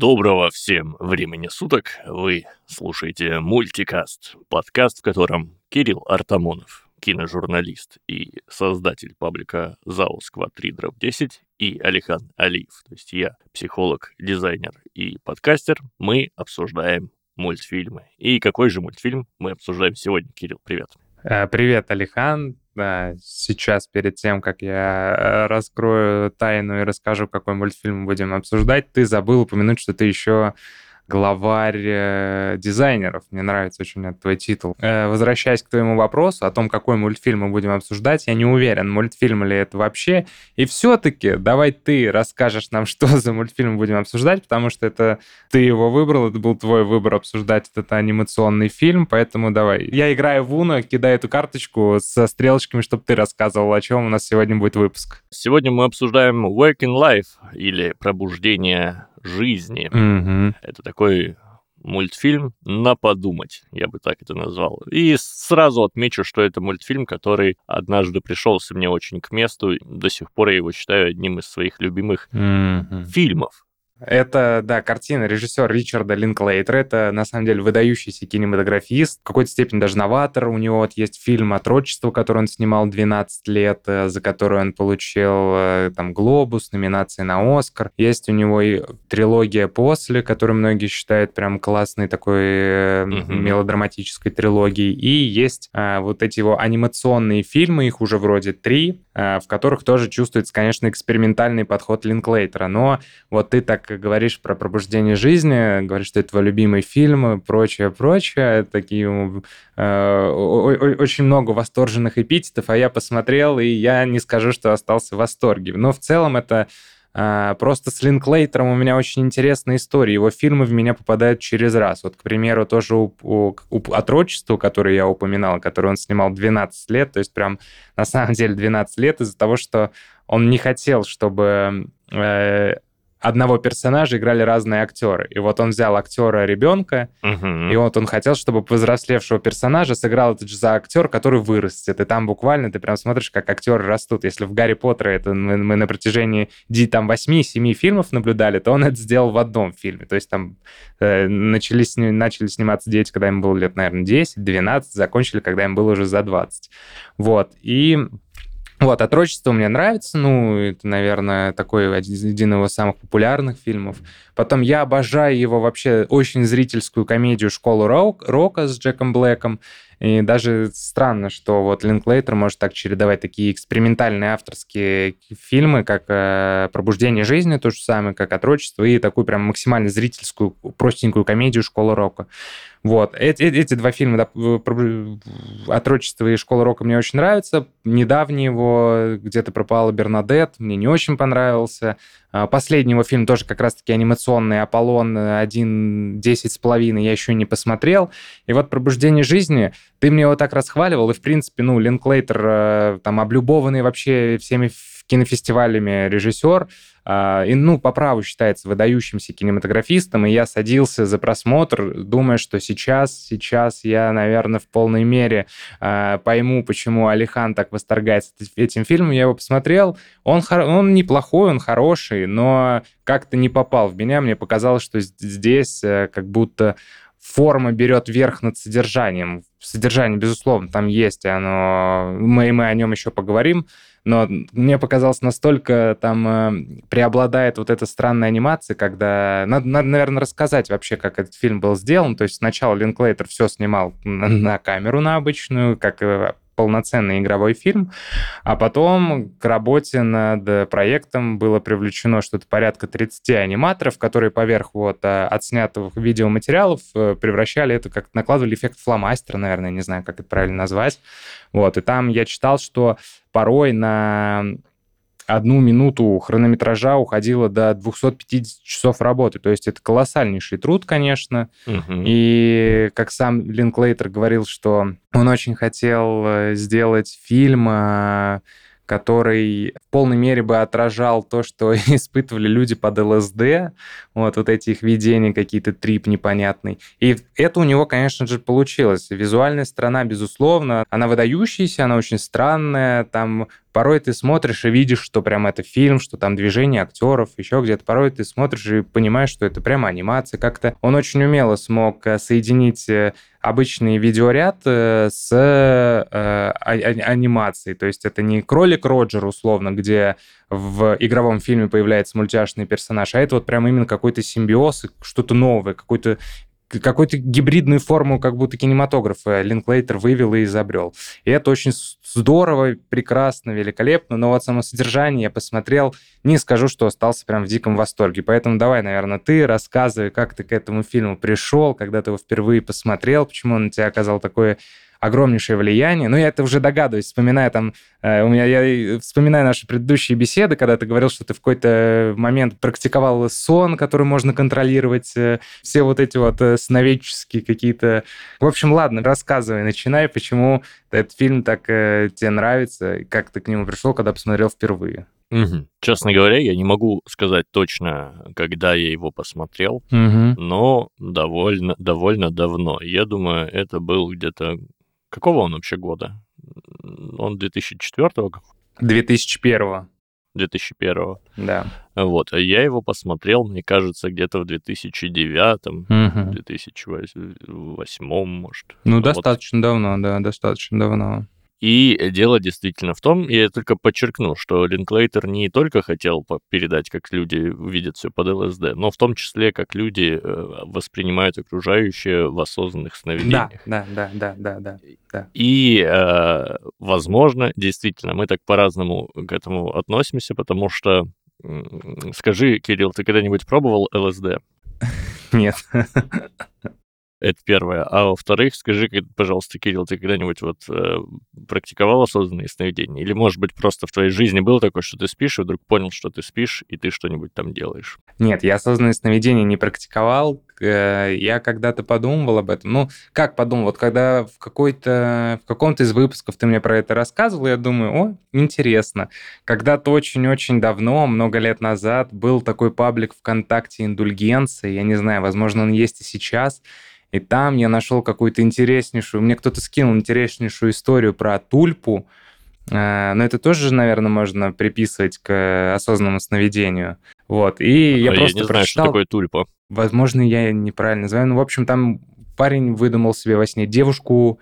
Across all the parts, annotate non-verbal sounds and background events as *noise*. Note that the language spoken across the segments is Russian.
Доброго всем времени суток. Вы слушаете мультикаст, подкаст, в котором Кирилл Артамонов, киножурналист и создатель паблика ЗАО Сквадрид 10 и Алихан Алиев, то есть я, психолог, дизайнер и подкастер, мы обсуждаем мультфильмы. И какой же мультфильм мы обсуждаем сегодня, Кирилл? Привет. Э, привет, Алихан. Сейчас, перед тем, как я э, раскрою тайну и расскажу, какой мультфильм будем обсуждать, ты забыл упомянуть, что ты еще главарь э, дизайнеров. Мне нравится очень этот твой титул. Э, возвращаясь к твоему вопросу о том, какой мультфильм мы будем обсуждать, я не уверен, мультфильм ли это вообще. И все-таки давай ты расскажешь нам, *laughs* что за мультфильм будем обсуждать, потому что это ты его выбрал, это был твой выбор обсуждать этот анимационный фильм, поэтому давай. Я играю в Уно, кидаю эту карточку со стрелочками, чтобы ты рассказывал, о чем у нас сегодня будет выпуск. Сегодня мы обсуждаем Working Life или Пробуждение жизни. Угу. Это такой мультфильм на подумать, я бы так это назвал. И сразу отмечу, что это мультфильм, который однажды пришелся мне очень к месту. До сих пор я его считаю одним из своих любимых mm фильмов. Это, да, картина режиссера Ричарда Линклейтера. Это, на самом деле, выдающийся кинематографист. В какой-то степени даже новатор. У него вот есть фильм «Отрочество», который он снимал 12 лет, э, за который он получил э, там «Глобус», номинации на «Оскар». Есть у него и трилогия «После», которую многие считают прям классной такой mm-hmm. мелодраматической трилогией. И есть а, вот эти его анимационные фильмы, их уже вроде три, а, в которых тоже чувствуется, конечно, экспериментальный подход Линклейтера. Но вот ты так говоришь про пробуждение жизни, говоришь, что это твой любимый фильм и прочее, прочее. Такие э, очень много восторженных эпитетов, а я посмотрел, и я не скажу, что остался в восторге. Но в целом это э, Просто с Линклейтером у меня очень интересная история. Его фильмы в меня попадают через раз. Вот, к примеру, тоже у, у, у «Отрочество», которое я упоминал, которое он снимал 12 лет, то есть прям на самом деле 12 лет из-за того, что он не хотел, чтобы э, одного персонажа играли разные актеры. И вот он взял актера ребенка, угу. и вот он хотел, чтобы повзрослевшего персонажа сыграл этот же за актер, который вырастет. И там буквально ты прям смотришь, как актеры растут. Если в Гарри Поттере это мы, мы на протяжении там 8-7 фильмов наблюдали, то он это сделал в одном фильме. То есть там э, начали, сни, начали сниматься дети, когда им было лет, наверное, 10-12, закончили, когда им было уже за 20. Вот. И вот, «Отрочество» мне нравится, ну, это, наверное, такой один из его самых популярных фильмов. Потом я обожаю его вообще очень зрительскую комедию «Школу рок», рока» с Джеком Блэком. И даже странно, что вот Линклейтер может так чередовать такие экспериментальные авторские фильмы, как э, «Пробуждение жизни», то же самое, как «Отрочество», и такую прям максимально зрительскую, простенькую комедию «Школа рока». Вот. Эти, эти два фильма, да, «Отрочество» и «Школа рока» мне очень нравятся. Недавний его «Где-то пропала Бернадет» мне не очень понравился. А, последний его фильм тоже как раз-таки анимационный «Аполлон 1, 10 с половиной» я еще не посмотрел. И вот «Пробуждение жизни», ты мне его так расхваливал, и, в принципе, ну, Линклейтер, э, там, облюбованный вообще всеми кинофестивалями режиссер, а, и, ну, по праву считается выдающимся кинематографистом, и я садился за просмотр, думая, что сейчас, сейчас я, наверное, в полной мере э, пойму, почему Алихан так восторгается этим фильмом. Я его посмотрел, он, он неплохой, он хороший, но как-то не попал в меня. Мне показалось, что здесь э, как будто форма берет верх над содержанием. Содержание, безусловно, там есть, оно, мы, мы о нем еще поговорим, но мне показалось, настолько там э, преобладает вот эта странная анимация, когда... Надо, надо, наверное, рассказать вообще, как этот фильм был сделан. То есть сначала Линклейтер все снимал на, на камеру на обычную, как полноценный игровой фильм, а потом к работе над проектом было привлечено что-то порядка 30 аниматоров, которые поверх вот э, отснятых видеоматериалов э, превращали это, как накладывали эффект фломастера, наверное, не знаю, как это правильно назвать. Вот, и там я читал, что порой на одну минуту хронометража уходило до 250 часов работы. То есть это колоссальнейший труд, конечно. Угу. И как сам Линклейтер говорил, что он очень хотел э, сделать фильм э, который в полной мере бы отражал то, что *laughs* испытывали люди под ЛСД, вот, вот эти их видения, какие-то трип непонятный. И это у него, конечно же, получилось. Визуальная сторона, безусловно, она выдающаяся, она очень странная, там порой ты смотришь и видишь, что прям это фильм, что там движение актеров, еще где-то. Порой ты смотришь и понимаешь, что это прямо анимация. Как-то он очень умело смог э, соединить э, обычный видеоряд э, с э, анимацией. То есть это не кролик Роджер, условно, где в игровом фильме появляется мультяшный персонаж, а это вот прям именно какой-то симбиоз, что-то новое, какой-то какую-то гибридную форму как будто кинематографа Линклейтер вывел и изобрел. И это очень здорово, прекрасно, великолепно, но вот само содержание я посмотрел, не скажу, что остался прям в диком восторге. Поэтому давай, наверное, ты рассказывай, как ты к этому фильму пришел, когда ты его впервые посмотрел, почему он на тебя оказал такое огромнейшее влияние. Но я это уже догадываюсь, вспоминая там, э, у меня, я вспоминаю наши предыдущие беседы, когда ты говорил, что ты в какой-то момент практиковал сон, который можно контролировать, э, все вот эти вот э, сновидческие какие-то... В общем, ладно, рассказывай, начинай, почему этот фильм так тебе нравится, и как ты к нему пришел, когда посмотрел впервые. Угу. Честно говоря, я не могу сказать точно, когда я его посмотрел, угу. но довольно, довольно давно. Я думаю, это был где-то Какого он вообще года? Он 2004-го? 2001-го. 2001 Да. Вот, а я его посмотрел, мне кажется, где-то в 2009 угу. 2008 может. Ну, вот. достаточно давно, да, достаточно давно. И дело действительно в том, я только подчеркну, что Линклейтер не только хотел передать, как люди видят все под ЛСД, но в том числе, как люди э, воспринимают окружающее в осознанных сновидениях. Да, да, да, да, да, да. И, э, возможно, действительно, мы так по-разному к этому относимся, потому что, скажи, Кирилл, ты когда-нибудь пробовал ЛСД? *laughs* Нет. *laughs* Это первое. А во-вторых, скажи, пожалуйста, Кирилл, ты когда-нибудь вот э, практиковал осознанные сновидения? Или, может быть, просто в твоей жизни было такое, что ты спишь, и вдруг понял, что ты спишь, и ты что-нибудь там делаешь? Нет, я осознанные сновидения не практиковал. Э, я когда-то подумывал об этом. Ну, как подумал? Вот когда в, какой-то, в каком-то из выпусков ты мне про это рассказывал, я думаю, о, интересно. Когда-то очень-очень давно, много лет назад, был такой паблик ВКонтакте «Индульгенция». Я не знаю, возможно, он есть и сейчас – и там я нашел какую-то интереснейшую, мне кто-то скинул интереснейшую историю про тульпу, э, но это тоже, наверное, можно приписывать к осознанному сновидению. Вот. И я а просто я не знаю, прочитал... что такое тульпа. Возможно, я неправильно называю. Ну, в общем, там парень выдумал себе во сне девушку,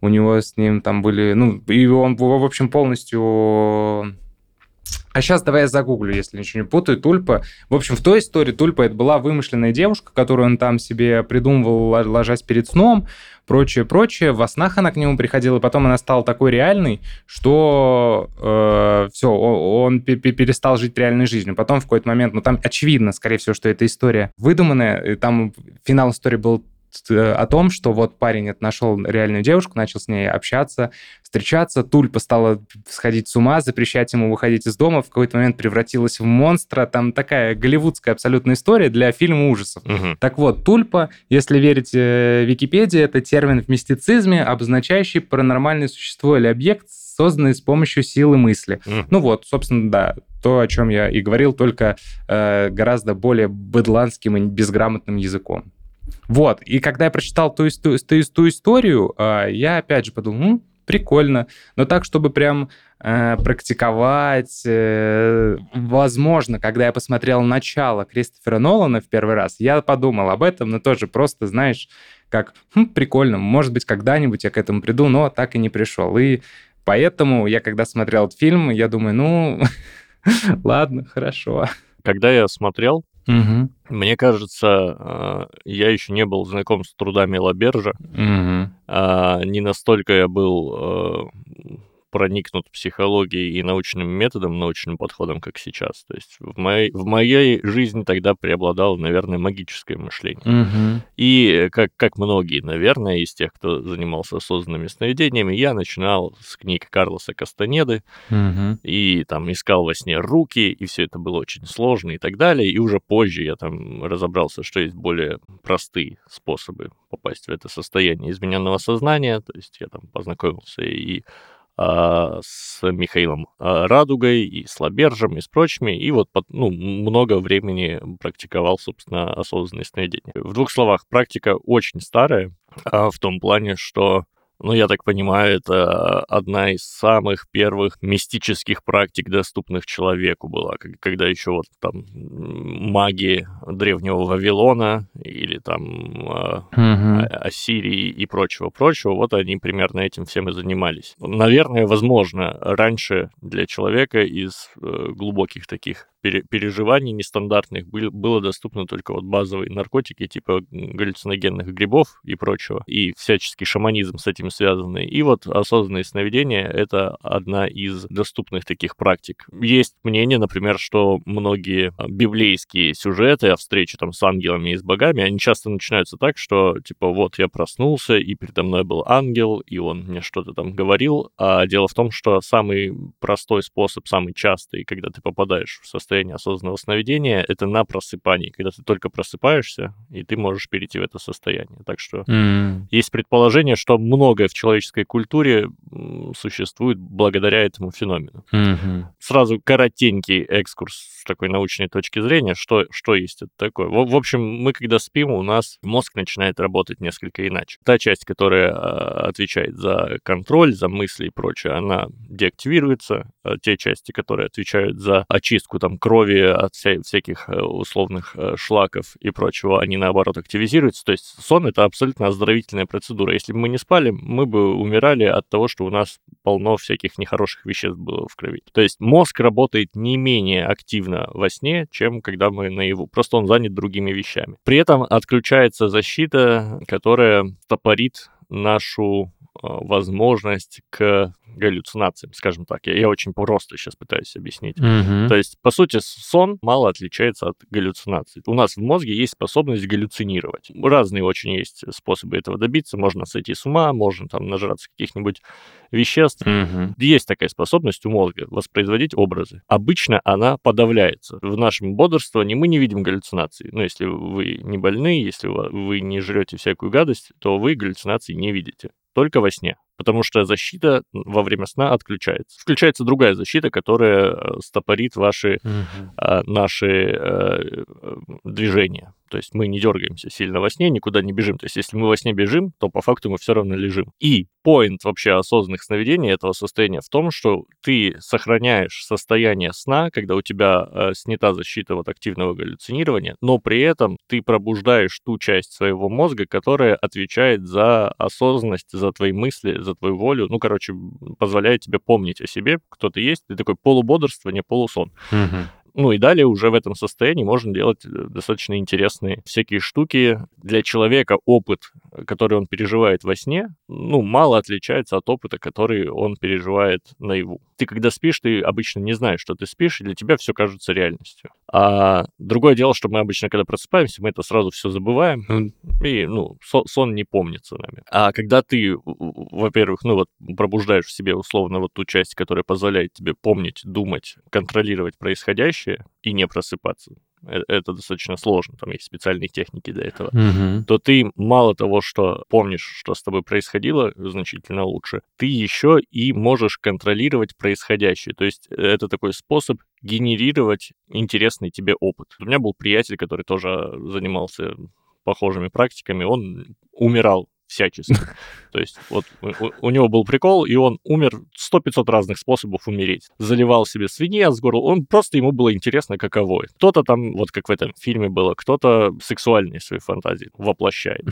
у него с ним там были... Ну, и он, в общем, полностью а сейчас давай я загуглю, если ничего не путаю. Тульпа. В общем, в той истории Тульпа это была вымышленная девушка, которую он там себе придумывал, ложась перед сном, прочее, прочее. Во снах она к нему приходила, и потом она стала такой реальной, что э, все, он перестал жить реальной жизнью. Потом в какой-то момент, ну там очевидно, скорее всего, что эта история выдуманная, и там финал истории был Э, о том, что вот парень нашел реальную девушку, начал с ней общаться, встречаться, Тульпа стала сходить с ума, запрещать ему выходить из дома, в какой-то момент превратилась в монстра. Там такая голливудская абсолютная история для фильма ужасов. Угу. Так вот, Тульпа, если верить э, Википедии, это термин в мистицизме, обозначающий паранормальное существо или объект, созданный с помощью силы мысли. Mm. Ну вот, собственно, да, то, о чем я и говорил, только э, гораздо более быдланским и безграмотным языком. Вот, и когда я прочитал ту, ту, ту, ту историю, а, я опять же подумал, ну, прикольно, но так, чтобы прям э, практиковать, э, возможно, когда я посмотрел начало Кристофера Нолана в первый раз, я подумал об этом, но тоже просто, знаешь, как хм, прикольно, может быть, когда-нибудь я к этому приду, но так и не пришел. И поэтому я, когда смотрел этот фильм, я думаю, ну, *laughs* ладно, хорошо. Когда я смотрел, Угу. Мне кажется, а, я еще не был знаком с трудами Лабержа. Угу. Не настолько я был а, проникнут психологией и научным методом, научным подходом, как сейчас. То есть в моей, в моей жизни тогда преобладало, наверное, магическое мышление. Угу. И как, как многие, наверное, из тех, кто занимался осознанными сновидениями, я начинал с книг Карлоса Кастанеды угу. и там искал во сне руки, и все это было очень сложно и так далее. И уже позже я там разобрался, что есть более простые способы попасть в это состояние измененного сознания. То есть я там познакомился и с Михаилом а, Радугой и с Лабержем и с прочими, и вот ну, много времени практиковал, собственно, осознанное сновидение. В двух словах, практика очень старая, а, в том плане, что Ну, я так понимаю, это одна из самых первых мистических практик, доступных человеку была, когда еще вот там маги древнего Вавилона или там угу. Ассирии и прочего-прочего, вот они примерно этим всем и занимались. Наверное, возможно, раньше для человека из э, глубоких таких переживаний нестандартных было доступно только вот базовые наркотики типа галлюциногенных грибов и прочего, и всяческий шаманизм с этим связанный. И вот осознанные сновидения — это одна из доступных таких практик. Есть мнение, например, что многие библейские сюжеты о встрече там с ангелами и с богами, они часто начинаются так, что типа вот я проснулся, и передо мной был ангел, и он мне что-то там говорил, а дело в том, что самый простой способ, самый частый, когда ты попадаешь в состояние состояние осознанного сновидения — это на просыпании, когда ты только просыпаешься, и ты можешь перейти в это состояние. Так что mm. есть предположение, что многое в человеческой культуре существует благодаря этому феномену. Mm-hmm. Сразу коротенький экскурс с такой научной точки зрения, что, что есть это такое. В, в общем, мы когда спим, у нас мозг начинает работать несколько иначе. Та часть, которая а, отвечает за контроль, за мысли и прочее, она деактивируется. А те части, которые отвечают за очистку там крови от вся, всяких э, условных э, шлаков и прочего, они наоборот активизируются. То есть сон это абсолютно оздоровительная процедура. Если бы мы не спали, мы бы умирали от того, что у нас полно всяких нехороших веществ было в крови. То есть мозг работает не менее активно во сне, чем когда мы наяву. Просто он занят другими вещами. При этом отключается защита, которая топорит нашу э, возможность к галлюцинациям, скажем так. Я, я очень просто сейчас пытаюсь объяснить. Mm-hmm. То есть, по сути, сон мало отличается от галлюцинаций. У нас в мозге есть способность галлюцинировать. Разные очень есть способы этого добиться. Можно сойти с ума, можно там нажраться каких-нибудь веществ. Mm-hmm. Есть такая способность у мозга воспроизводить образы. Обычно она подавляется. В нашем бодрствовании мы не видим галлюцинаций. Ну, если вы не больны, если вы не жрете всякую гадость, то вы галлюцинаций не видите только во сне, потому что защита во время сна отключается. Включается другая защита, которая э, стопорит ваши, угу. наши э, движения. То есть мы не дергаемся сильно во сне, никуда не бежим. То есть если мы во сне бежим, то по факту мы все равно лежим. И поинт вообще осознанных сновидений этого состояния в том, что ты сохраняешь состояние сна, когда у тебя э, снята защита вот активного галлюцинирования, но при этом ты пробуждаешь ту часть своего мозга, которая отвечает за осознанность, за твои мысли, за твою волю. Ну, короче, позволяет тебе помнить о себе, кто ты есть. Ты такой полубодрствование, полусон. Угу. Ну и далее уже в этом состоянии можно делать э, достаточно интересные всякие штуки. Для человека опыт, который он переживает во сне, ну, мало отличается от опыта, который он переживает наяву. Ты когда спишь, ты обычно не знаешь, что ты спишь, и для тебя все кажется реальностью. А другое дело, что мы обычно, когда просыпаемся, мы это сразу все забываем, ну, и, ну, сон не помнится нами. А когда ты, во-первых, ну вот пробуждаешь в себе условно вот ту часть, которая позволяет тебе помнить, думать, контролировать происходящее и не просыпаться, это достаточно сложно, там есть специальные техники для этого, угу. то ты мало того, что помнишь, что с тобой происходило, значительно лучше, ты еще и можешь контролировать происходящее. То есть э, это такой способ генерировать интересный тебе опыт. У меня был приятель, который тоже занимался похожими практиками, он умирал всячески. То есть вот у, у него был прикол, и он умер 100-500 разных способов умереть. Заливал себе свинья с горла, он просто ему было интересно, каково Кто-то там, вот как в этом фильме было, кто-то сексуальные свои фантазии воплощает.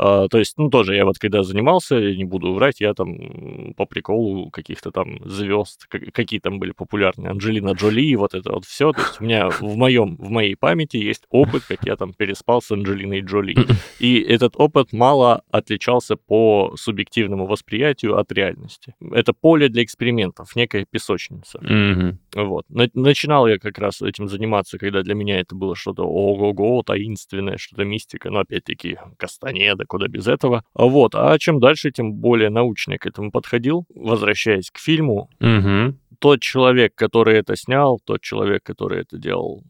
А, то есть, ну, тоже я вот когда занимался, не буду врать, я там по приколу каких-то там звезд, какие там были популярные, Анджелина Джоли, вот это вот все. То есть у меня в моем, в моей памяти есть опыт, как я там переспал с Анджелиной Джоли. И этот опыт мало отличался по субъективному восприятию от реальности. Это поле для экспериментов, некая песочница. Mm-hmm. Вот. Начинал я как раз этим заниматься, когда для меня это было что-то ого-го, таинственное, что-то мистика, но опять-таки Кастанеда, куда без этого. Вот. А чем дальше, тем более научно я к этому подходил. Возвращаясь к фильму, угу. тот человек, который это снял, тот человек, который это делал,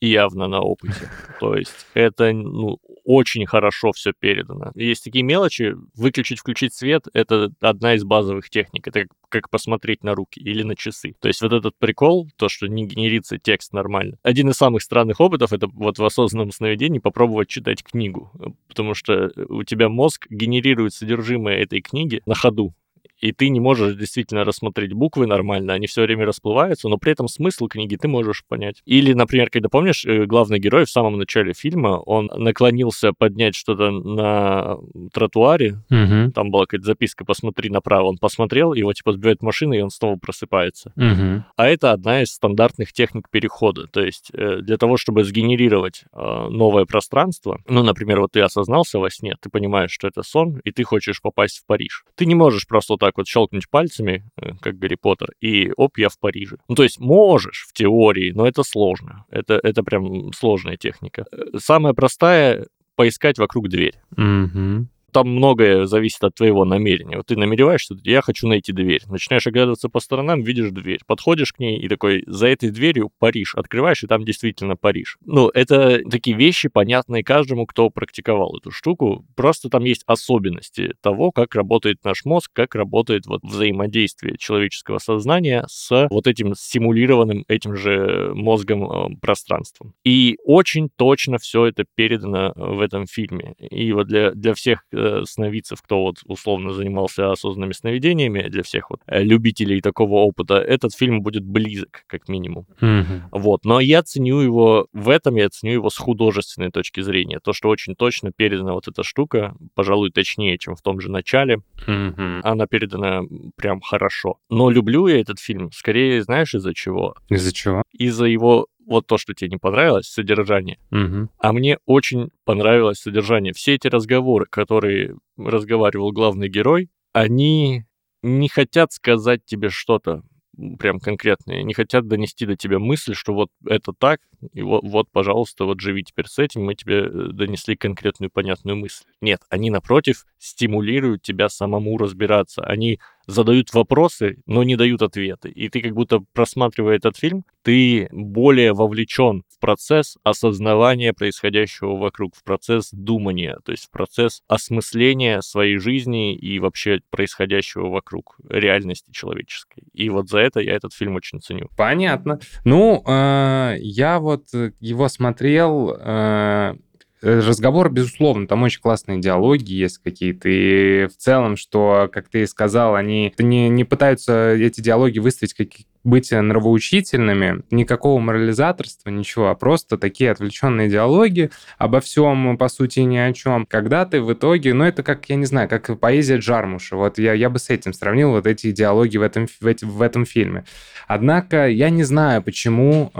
явно на опыте. То есть это ну, очень хорошо все передано. Есть такие мелочи, выключить, включить свет — это одна из базовых техник. Это как, как посмотреть на руки или на часы. То есть вот этот прикол, то, что не генерится текст нормально. Один из самых странных опытов — это вот в осознанном сновидении попробовать читать книгу, потому что у тебя мозг генерирует содержимое этой книги на ходу и ты не можешь действительно рассмотреть буквы нормально, они все время расплываются, но при этом смысл книги ты можешь понять. Или, например, когда помнишь, э, главный герой в самом начале фильма, он наклонился поднять что-то на тротуаре, Угу. там была какая-то записка «посмотри направо», он посмотрел, его типа сбивает машина, и он снова просыпается. Угу. А это одна из стандартных техник перехода. То есть э, для того, чтобы сгенерировать э, новое пространство, ну, например, вот ты осознался во сне, ты понимаешь, что это сон, и ты хочешь попасть в Париж. Ты не можешь просто вот так вот щелкнуть пальцами, э, как Гарри Поттер, и оп, я в Париже. Ну, то есть можешь в теории, но это сложно. Это, это прям сложная техника. Э, Самая простая — поискать вокруг дверь Угу. Там многое зависит от твоего намерения. Вот ты намереваешься, я хочу найти дверь. Начинаешь оглядываться по сторонам, видишь дверь. Подходишь к ней и такой, за этой дверью Париж. Открываешь, и там действительно Париж. Ну, это такие вещи, понятные каждому, кто практиковал эту штуку. Просто там есть особенности того, как работает наш мозг, как работает вот взаимодействие человеческого сознания с вот этим симулированным этим же мозгом э, пространством. И очень точно все это передано в этом фильме. И вот для, для всех э, сновидцев, кто вот условно занимался осознанными сновидениями, для всех вот э, любителей такого опыта, этот фильм будет близок, как минимум. Угу. Вот. Но я ценю его в этом, я ценю его с художественной точки зрения. То, что очень точно передана вот эта штука, пожалуй, точнее, чем в том же начале, Угу. она передана прям хорошо. Но люблю я этот фильм скорее, знаешь, из-за чего? Из-за чего? Из-за его вот то, что тебе не понравилось, содержание. Угу. А мне очень понравилось содержание. Все эти разговоры, которые разговаривал главный герой, они не хотят сказать тебе что-то прям конкретное, не хотят донести до тебя мысль, что вот это так, и вот, вот, пожалуйста, вот живи теперь с этим, мы тебе э, донесли конкретную понятную мысль. Нет, они, напротив, стимулируют тебя самому разбираться. Они задают вопросы, но не дают ответы. И ты как будто, просматривая этот фильм, ты более вовлечен в процесс осознавания происходящего вокруг, в процесс думания, то есть в процесс осмысления своей жизни и вообще происходящего вокруг, реальности человеческой. И вот за это я этот фильм очень ценю. Понятно. Ну, э, я вот его смотрел. э, Разговор, безусловно, там очень классные диалоги есть какие-то. И в целом, что, как ты сказал, они не, не пытаются эти диалоги выставить как быть нравоучительными, никакого морализаторства, ничего, а просто такие отвлеченные диалоги обо всем, по сути, ни о чем. Когда ты в итоге, ну, это как, я не знаю, как поэзия Джармуша. Вот я, я бы с этим сравнил вот эти диалоги в этом, в, эти- в этом фильме. Однако я не знаю, почему.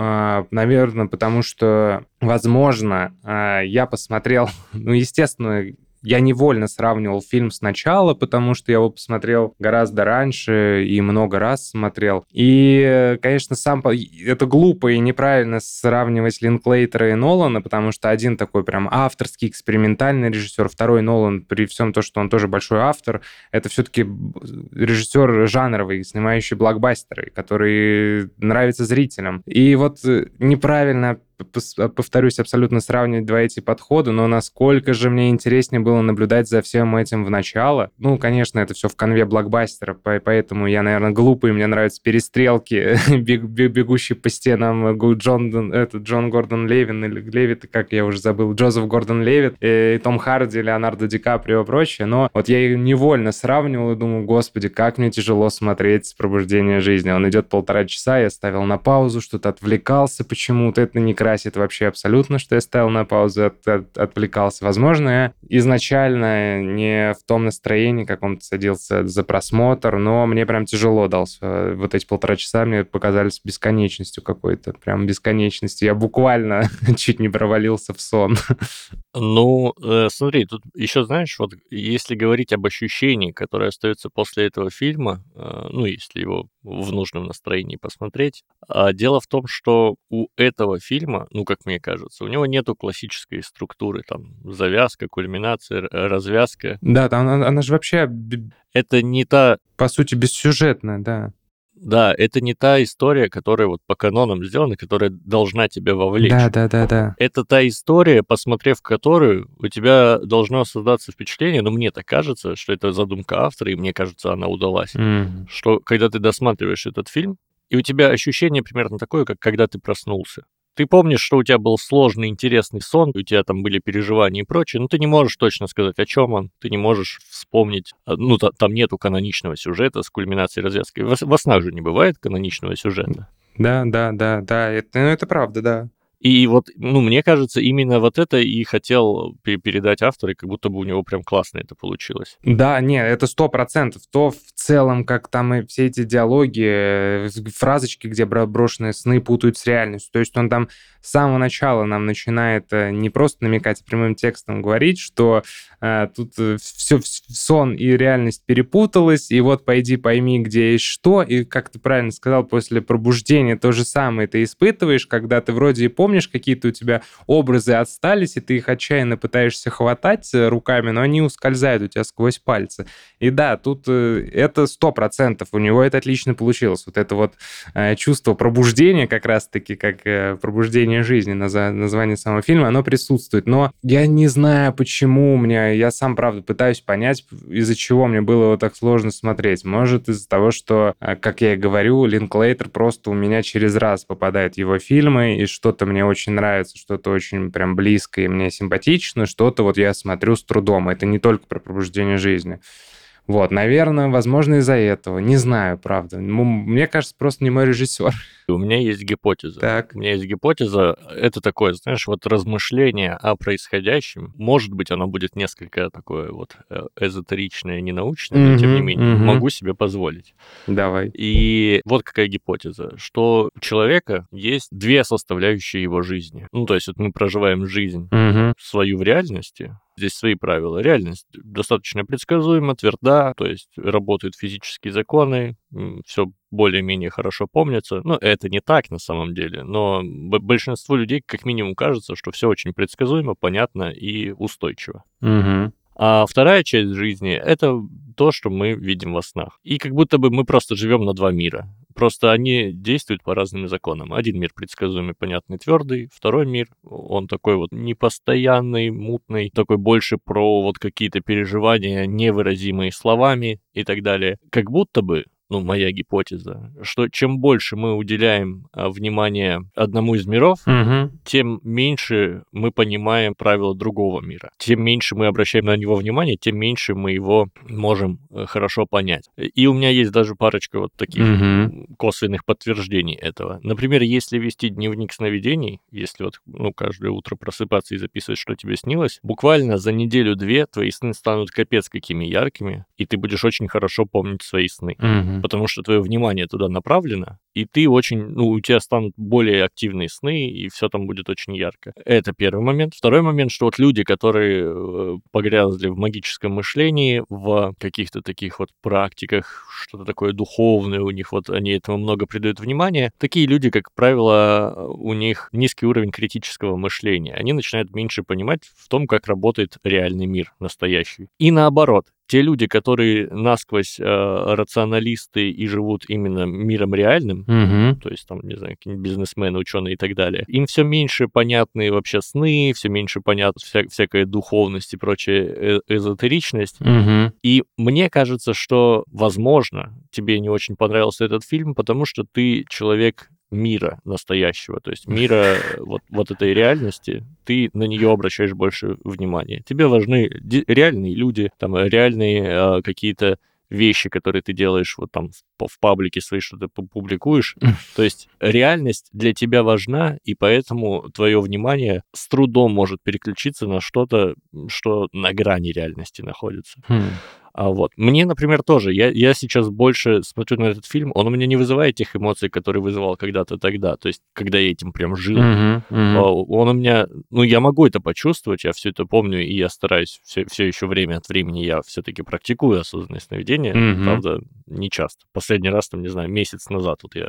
наверное, потому что, возможно, а, я посмотрел, *laughs* ну, естественно, я невольно сравнивал фильм сначала, потому что я его посмотрел гораздо раньше и много раз смотрел. И, конечно, сам это глупо и неправильно сравнивать Линклейтера и Нолана, потому что один такой прям авторский, экспериментальный режиссер, второй Нолан, при всем то, что он тоже большой автор, это все-таки режиссер жанровый, снимающий блокбастеры, который нравится зрителям. И вот э, неправильно повторюсь, абсолютно сравнивать два эти подхода, но насколько же мне интереснее было наблюдать за всем этим в начало. Ну, конечно, это все в конве блокбастера, по- поэтому я, наверное, глупый, мне нравятся перестрелки, *laughs* бег- бег- бегущий по стенам Гу- Джон, этот, Джон Гордон Левин или Левит, как я уже забыл, Джозеф Гордон Левит, э, и Том Харди, Леонардо Ди Каприо и прочее, но вот я невольно сравнивал и думаю, господи, как мне тяжело смотреть «Пробуждение жизни». Он идет полтора часа, я ставил на паузу, что-то отвлекался почему-то, это не красит вообще абсолютно, что я ставил на паузу, от- от- отвлекался. Возможно, я изначально не в том настроении каком-то садился за просмотр, но мне прям тяжело дался. Вот эти полтора часа мне показались бесконечностью какой-то, прям бесконечностью. Я буквально *laughs* чуть не провалился в сон. Ну, э, смотри, тут еще, знаешь, вот если говорить об ощущении, которое остается после этого фильма, э, ну, если его в нужном настроении посмотреть, а дело в том, что у этого фильма, ну, как мне кажется, у него нету классической структуры, там, завязка, кульминация, развязка. Да, там она, она же вообще, Это не та по сути, бессюжетная, да. Да, это не та история, которая вот по канонам сделана, которая должна тебя вовлечь. Да, да, да, да. Это та история, посмотрев которую, у тебя должно создаться впечатление, но мне так кажется, что это задумка автора, и мне кажется, она удалась. Мгм. Что когда ты досматриваешь этот фильм, и у тебя ощущение примерно такое, как когда ты проснулся. Ты помнишь, что у тебя был сложный, интересный сон, у тебя там были переживания и прочее, но ты не можешь точно сказать, о чем он, ты не можешь вспомнить, а, ну, та- там нету каноничного сюжета с кульминацией развязкой. Во, во снах же не бывает каноничного сюжета. Да, да, да, да. Это, ну, это правда, да. И вот, ну, мне кажется, именно вот это и хотел пе- передать автор, и как будто бы у него прям классно это получилось. Да, не, это сто процентов. То в целом, как там и все эти диалоги, э, фразочки, где бро- брошенные сны путают с реальностью. То есть он там с самого начала нам начинает э, не просто намекать, а прямым текстом говорить, что э, тут все, сон и реальность перепуталась, и вот пойди пойми, где есть что, и как ты правильно сказал, после пробуждения то же самое ты испытываешь, когда ты вроде и помнишь, какие-то у тебя образы отстались, и ты их отчаянно пытаешься хватать э, руками, но они ускользают у тебя сквозь пальцы. И да, тут э, это сто процентов, у него это отлично получилось. Вот это вот э, чувство пробуждения, как раз-таки, как пробуждение жизни, название самого фильма, оно присутствует. Но я не знаю, почему у меня, я сам, правда, пытаюсь понять, из-за чего мне было его так сложно смотреть. Может, из-за того, что, как я и говорю, Линклейтер просто у меня через раз попадает в его фильмы, и что-то мне очень нравится, что-то очень прям близко и мне симпатично, что-то вот я смотрю с трудом. Это не только про пробуждение жизни. Вот, наверное, возможно, из-за этого. Не знаю, правда. Мне кажется, просто не мой режиссер. У меня есть гипотеза. Так. У меня есть гипотеза. Это такое, знаешь, вот размышление о происходящем. Может быть, оно будет несколько такое вот э, эзотеричное, ненаучное, но тем не менее, мгм. могу себе позволить. Давай. И вот какая гипотеза, что у человека есть две составляющие его жизни. Ну, то есть вот мы проживаем жизнь Мгм. свою в реальности, здесь свои правила. Реальность достаточно предсказуема, тверда, то есть работают физические законы, все более-менее хорошо помнится. Ну, это не так на самом деле, но большинству людей как минимум кажется, что все очень предсказуемо, понятно и устойчиво. Мгм. А вторая часть жизни — это то, что мы видим во снах. И как будто бы мы просто живем на два мира. Просто они действуют по разным законам. Один мир предсказуемый, понятный, твердый. Второй мир, он такой вот непостоянный, мутный, такой больше про вот какие-то переживания, невыразимые словами и так далее. Как будто бы ну, моя гипотеза, что чем больше мы уделяем а, внимания одному из миров, Мгм. тем меньше мы понимаем правила другого мира. Тем меньше мы обращаем на него внимание, тем меньше мы его можем э, хорошо понять. И у меня есть даже парочка вот таких м, косвенных подтверждений этого. Например, если вести дневник сновидений, если вот ну, каждое утро просыпаться и записывать, что тебе снилось, буквально за неделю-две твои сны станут капец какими яркими, и ты будешь очень хорошо помнить свои сны Мгм. потому что твое внимание туда направлено, и ты очень, ну, у тебя станут более активные сны, и все там будет очень ярко. Это первый момент. Второй момент, что вот люди, которые э, погрязли в магическом мышлении, в каких-то таких вот практиках, что-то такое духовное у них, вот они этому много придают внимания, такие люди, как правило, у них низкий уровень критического мышления. Они начинают меньше понимать в том, как работает реальный мир настоящий. И наоборот, те люди, которые насквозь э, рационалисты и живут именно миром реальным, Мгм. то есть там, не знаю, какие-нибудь бизнесмены, ученые и так далее, им все меньше понятны вообще сны, все меньше понятна вся, всякая духовность и прочая э- эзотеричность. Мгм. И мне кажется, что, возможно, тебе не очень понравился этот фильм, потому что ты человек мира настоящего, то есть *laughs* мира э, вот, вот этой реальности, ты на нее обращаешь больше внимания. Тебе важны реальные люди, там э, реальные э, какие-то вещи, которые ты делаешь вот там в, в паблике свои что-то пу- публикуешь. То есть реальность для тебя важна, и поэтому твое внимание с трудом может переключиться на что-то, что на грани реальности находится. Хм. А вот. Мне, например, тоже. Я, я сейчас больше смотрю на этот фильм, он у меня не вызывает тех эмоций, которые вызывал когда-то тогда. То есть, когда я этим прям жил. Мгм. А, Он у меня, ну, я могу это почувствовать, я все это помню, и я стараюсь все, все еще время от времени, я все-таки практикую осознанное сновидение. Мгм. Правда, не часто. Последний раз, там, не знаю, месяц назад вот я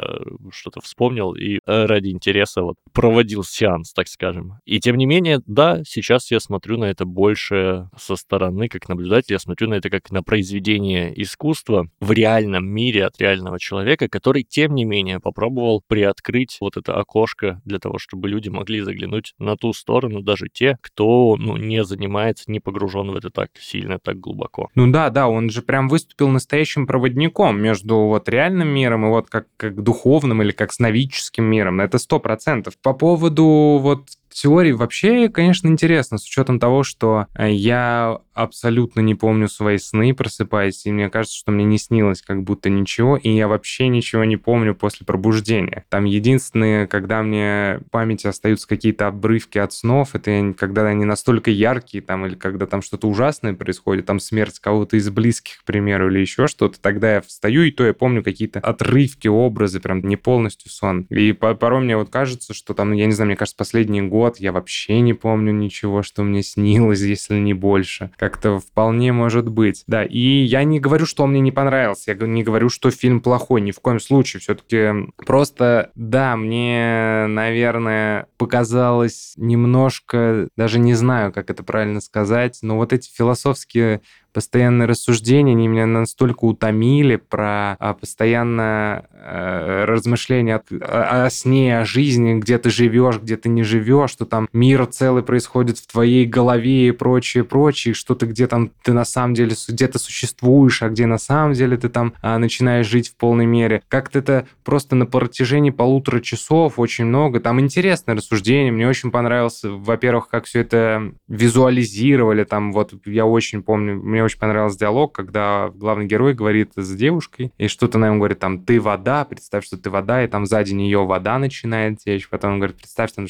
что-то вспомнил и ради интереса вот проводил сеанс, так скажем. И тем не менее, да, сейчас я смотрю на это больше со стороны, как наблюдатель, я смотрю на это как на произведение искусства в реальном мире от реального человека, который, тем не менее, попробовал приоткрыть вот это окошко для того, чтобы люди могли заглянуть на ту сторону, даже те, кто ну, не занимается, не погружен в это так сильно, так глубоко. Ну да, да, он же прям выступил настоящим проводником между вот реальным миром и вот как, как духовным или как сновидческим миром. Это сто процентов. По поводу вот теории вообще, конечно, интересно, с учетом того, что э, я абсолютно не помню свои сны, просыпаясь, и мне кажется, что мне не снилось как будто ничего, и я вообще ничего не помню после пробуждения. Там единственное, когда мне в памяти остаются какие-то обрывки от снов, это когда они настолько яркие, там, или когда там что-то ужасное происходит, там смерть кого-то из близких, к примеру, или еще что-то, тогда я встаю, и то я помню какие-то отрывки, образы, прям не полностью сон. И порой мне вот кажется, что там, я не знаю, мне кажется, последний год я вообще не помню ничего, что мне снилось, если не больше. Как как-то вполне может быть. Да, и я не говорю, что он мне не понравился, я не говорю, что фильм плохой, ни в коем случае. Все-таки просто, да, мне, наверное, показалось немножко, даже не знаю, как это правильно сказать, но вот эти философские постоянные рассуждения, они меня настолько утомили про а, постоянное э, размышление о, сне, о жизни, где ты живешь, где ты не живешь, что там мир целый происходит в твоей голове и прочее, прочее, что ты где там ты на самом деле где то существуешь, а где на самом деле ты там а, начинаешь жить в полной мере. Как-то это просто на протяжении полутора часов очень много. Там интересное рассуждение. Мне очень понравилось, во-первых, как все это визуализировали. Там вот я очень помню, мне очень понравился диалог, когда главный герой говорит с девушкой, и что-то она ему говорит, там, ты вода, представь, что ты вода, и там сзади нее вода начинает течь. Потом он говорит, представь, что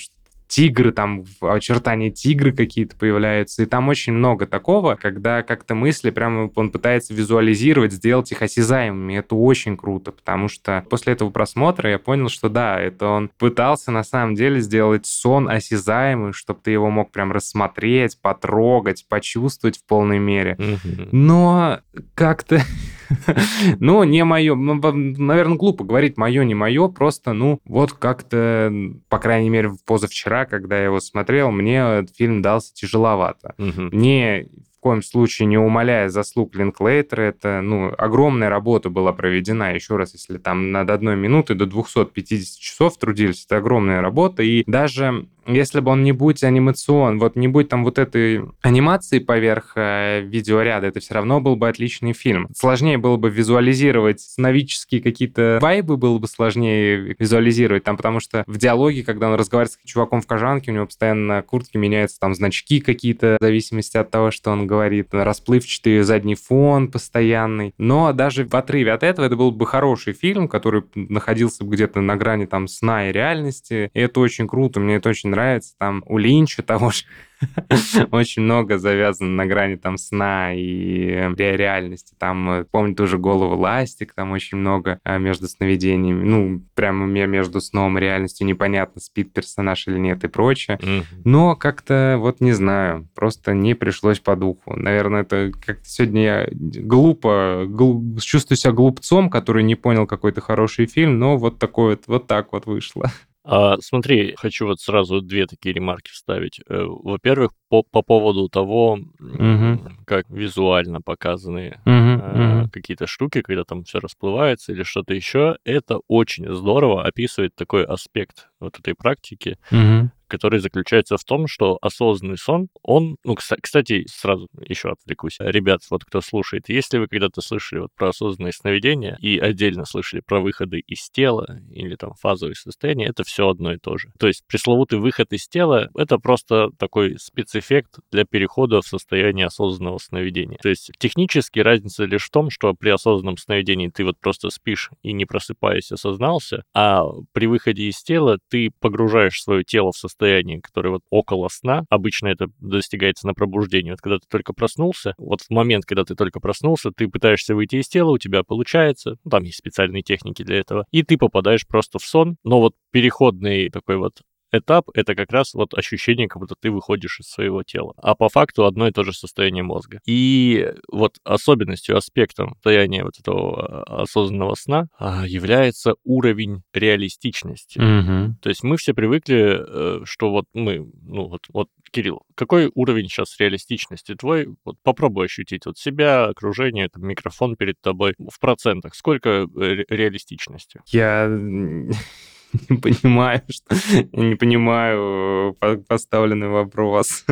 тигры, там очертания тигры какие-то появляются, и там очень много такого, когда как-то мысли прямо он пытается визуализировать, сделать их осязаемыми. Это очень круто, потому что после этого просмотра я понял, что да, это он пытался на самом деле сделать сон осязаемый, чтобы ты его мог прям рассмотреть, потрогать, почувствовать в полной мере. Но как-то *laughs* *laughs* ну, не мое. Наверное, глупо говорить мое, не мое. Просто, ну, вот как-то, по крайней мере, позавчера, когда я его смотрел, мне этот фильм дался тяжеловато. Угу. Мне в коем случае не умаляя заслуг Линклейтера, это, ну, огромная работа была проведена, еще раз, если там над одной минуты до 250 часов трудились, это огромная работа, и даже если бы он не будь анимацион, вот не будь там вот этой анимации поверх э, видеоряда, это все равно был бы отличный фильм. Сложнее было бы визуализировать сновидческие какие-то вайбы, было бы сложнее визуализировать там, потому что в диалоге, когда он разговаривает с чуваком в кожанке, у него постоянно на куртке меняются там значки какие-то в зависимости от того, что он говорит, расплывчатый задний фон постоянный. Но даже в отрыве от этого это был бы хороший фильм, который находился бы где-то на грани там сна и реальности. И это очень круто, мне это очень нравится нравится. Там у Линча того же *laughs* очень много завязано на грани там сна и реальности. Там, э, помню, тоже голову ластик, там очень много а, между сновидениями. Ну, прямо между сном и реальностью непонятно, спит персонаж или нет и прочее. Но как-то, вот не знаю, просто не пришлось по духу. Наверное, это как-то сегодня я глупо, глуп, чувствую себя глупцом, который не понял какой-то хороший фильм, но вот такой вот, вот так вот вышло. *laughs* А, смотри, хочу вот сразу две такие ремарки вставить. Э, во-первых, по, по поводу того, угу. как визуально показаны угу, э, угу. какие-то штуки, когда там все расплывается или что-то еще, это очень здорово описывает такой аспект вот этой практики, угу который заключается в том, что осознанный сон, он, ну, кстати, сразу еще отвлекусь. Ребят, вот кто слушает, если вы когда-то слышали вот про осознанные сновидения и отдельно слышали про выходы из тела или там фазовые состояния, это все одно и то же. То есть пресловутый выход из тела — это просто такой спецэффект для перехода в состояние осознанного сновидения. То есть технически разница лишь в том, что при осознанном сновидении ты вот просто спишь и не просыпаясь осознался, а при выходе из тела ты погружаешь свое тело в состояние состоянии, которое вот около сна. Обычно это достигается на пробуждении. Вот когда ты только проснулся, вот в момент, когда ты только проснулся, ты пытаешься выйти из тела, у тебя получается, ну, там есть специальные техники для этого, и ты попадаешь просто в сон, но вот переходный такой вот этап — это как раз вот ощущение, как будто ты выходишь из своего тела. А по факту одно и то же состояние мозга. И вот особенностью, аспектом состояния вот этого а, осознанного сна а, является уровень реалистичности. Мгм. То есть мы все привыкли, э, что вот мы, ну вот, вот Кирилл, какой уровень сейчас реалистичности твой? Вот попробуй ощутить вот себя, окружение, там, микрофон перед тобой в процентах. Сколько э, ре- реалистичности? Я *laughs* *laughs* не понимаю, что... Не понимаю э, по- поставленный вопрос.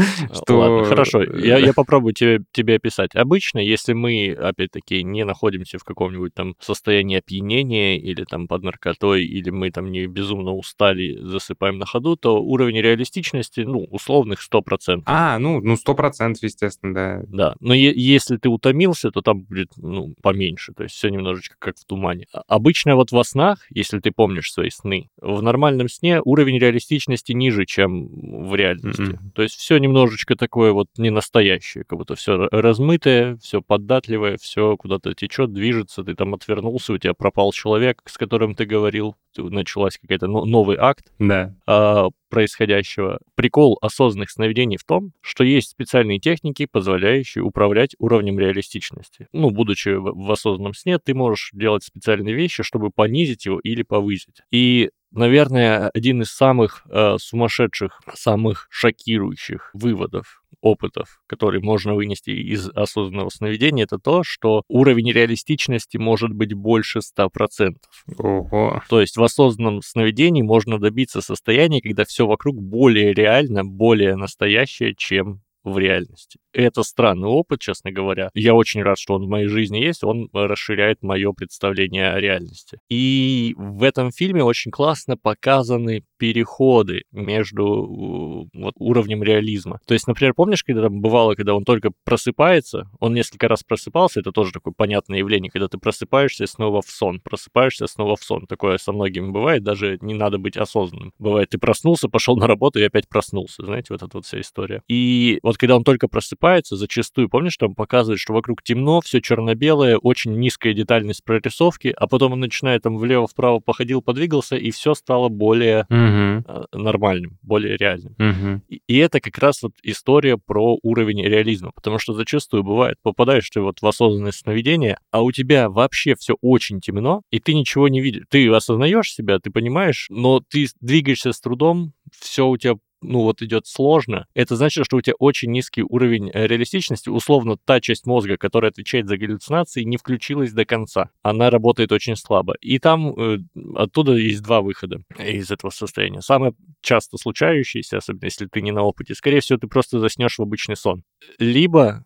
*laughs* Что- Ладно, хорошо, я, я *laughs* попробую тебе, тебе описать. Обычно, если мы, опять-таки, не находимся в каком-нибудь там состоянии опьянения или там под наркотой, или мы там не безумно устали, засыпаем на ходу, то уровень реалистичности, ну, условных 100%. А, ну, ну, сто процентов, естественно, да. Да, но если ты утомился, то там будет, ну, поменьше, то есть все немножечко как в тумане. А- Обычно вот во снах, если ты помнишь свои сны, в нормальном сне уровень реалистичности ниже, чем в реальности. Мгм. То есть все немножечко такое вот не настоящее, как будто все размытое, все податливое, все куда-то течет, движется, ты там отвернулся, у тебя пропал человек, с которым ты говорил, началась какая-то но- новый акт, Да. а, происходящего. Прикол осознанных сновидений в том, что есть специальные техники, позволяющие управлять уровнем реалистичности. Ну, будучи в, в осознанном сне, ты можешь делать специальные вещи, чтобы понизить его или повысить. И Наверное, один из самых э, сумасшедших, самых шокирующих выводов, опытов, которые можно вынести из осознанного сновидения, это то, что уровень реалистичности может быть больше 100%. Ого. То есть в осознанном сновидении можно добиться состояния, когда все вокруг более реально, более настоящее, чем в реальности. Это странный опыт, честно говоря. Я очень рад, что он в моей жизни есть. Он расширяет мое представление о реальности. И в этом фильме очень классно показаны переходы между э, вот, уровнем реализма. То есть, например, помнишь, когда там бывало, когда он только просыпается, он несколько раз просыпался, это тоже такое понятное явление, когда ты просыпаешься снова в сон, просыпаешься снова в сон. Такое со многими бывает, даже не надо быть осознанным. Бывает, ты проснулся, пошел на работу и опять проснулся, знаете, вот эта вот вся история. И вот когда он только просыпается, зачастую, помнишь, там показывает, что вокруг темно, все черно-белое, очень низкая детальность прорисовки, а потом он начинает там влево-вправо походил, подвигался, и все стало более э, нормальным, более реальным. Мгм. И и это как раз вот история про уровень реализма, потому что зачастую бывает, попадаешь ты вот в осознанное сновидение, а у тебя вообще все очень темно, и ты ничего не видишь. Ты осознаешь себя, ты понимаешь, но ты двигаешься с трудом, все у тебя ну вот идет сложно, это значит, что у тебя очень низкий уровень э, реалистичности. Условно, та часть мозга, которая отвечает за галлюцинации, не включилась до конца. Она работает очень слабо. И там э, оттуда есть два выхода из этого состояния. Самое часто случающееся, особенно если ты не на опыте, скорее всего, ты просто заснешь в обычный сон. Либо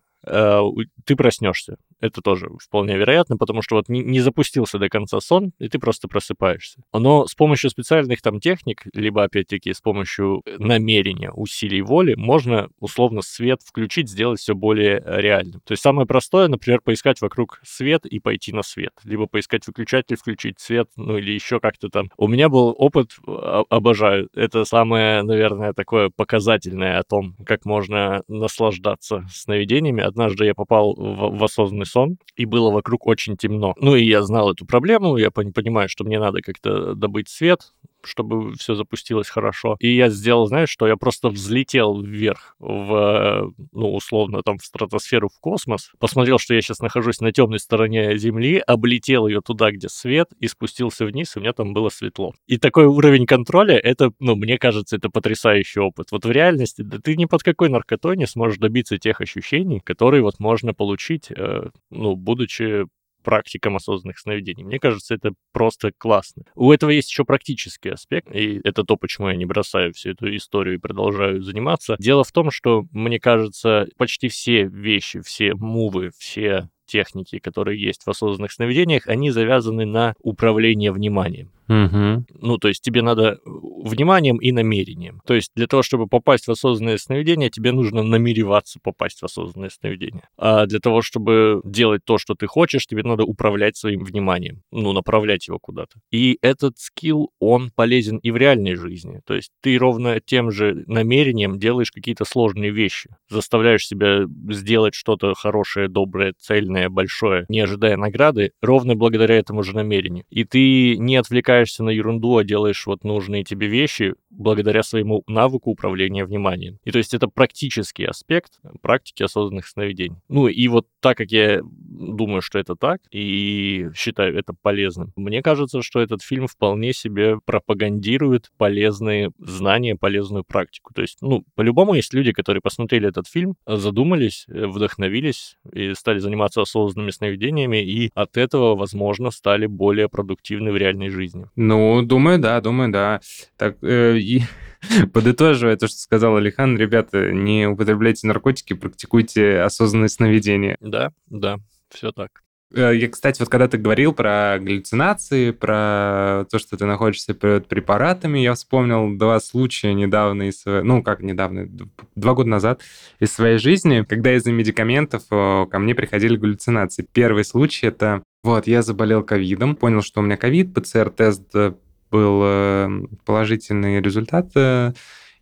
ты проснешься. Это тоже вполне вероятно, потому что вот не, запустился до конца сон, и ты просто просыпаешься. Но с помощью специальных там техник, либо опять-таки с помощью намерения, усилий воли, можно условно свет включить, сделать все более э, реальным. То есть самое простое, например, поискать вокруг свет и пойти на свет, либо поискать выключатель, включить свет, ну или еще как-то там. У меня был опыт, а- обожаю. Это самое, наверное, такое показательное о том, как можно наслаждаться сновидениями. Однажды я попал в, в осознанный сон, и было вокруг очень темно. Ну и я знал эту проблему, я пон- понимаю, что мне надо как-то добыть свет, чтобы все запустилось хорошо. И я сделал, знаешь, что я просто взлетел вверх в, ну, условно, там, в стратосферу, в космос, посмотрел, что я сейчас нахожусь на темной стороне Земли, облетел ее туда, где свет, и спустился вниз, и у меня там было светло. И такой уровень контроля, это, ну, мне кажется, это потрясающий опыт. Вот в реальности, да ты ни под какой наркотой не сможешь добиться тех ощущений, которые вот можно получить, э, ну, будучи практикам осознанных сновидений. Мне кажется, это просто классно. У этого есть еще практический аспект, и это то, почему я не бросаю всю эту историю и продолжаю заниматься. Дело в том, что, мне кажется, почти все вещи, все мувы, все техники, которые есть в осознанных сновидениях, они завязаны на управление вниманием. Мгм. Ну, то есть тебе надо вниманием и намерением. То есть для того, чтобы попасть в осознанное сновидение, тебе нужно намереваться попасть в осознанное сновидение. А для того, чтобы делать то, что ты хочешь, тебе надо управлять своим вниманием, ну, направлять его куда-то. И этот скилл, он полезен и в реальной жизни. То есть ты ровно тем же намерением делаешь какие-то сложные вещи, заставляешь себя сделать что-то хорошее, доброе, цельное, большое, не ожидая награды, ровно благодаря этому же намерению. И ты не отвлекаешься на ерунду, а делаешь вот нужные тебе вещи, благодаря своему навыку управления вниманием. И то есть это практический аспект практики осознанных сновидений. Ну и вот так как я думаю, что это так, и считаю это полезным, мне кажется, что этот фильм вполне себе пропагандирует полезные знания, полезную практику. То есть, ну, по-любому есть люди, которые посмотрели этот фильм, задумались, вдохновились и стали заниматься осознанными сновидениями, и от этого, возможно, стали более продуктивны в реальной жизни. Ну, думаю, да, думаю, да. Так, э, и *laughs* подытоживая то, что сказал Алихан, ребята, не употребляйте наркотики, практикуйте осознанное сновидение. Да, да, все так. Э, я, кстати, вот когда ты говорил про галлюцинации, про то, что ты находишься перед препаратами, я вспомнил два случая недавно из... Ну, как недавно, два года назад из своей жизни, когда из-за медикаментов ко мне приходили галлюцинации. Первый случай — это вот, я заболел ковидом, понял, что у меня ковид, ПЦР-тест э, был э, положительный результат,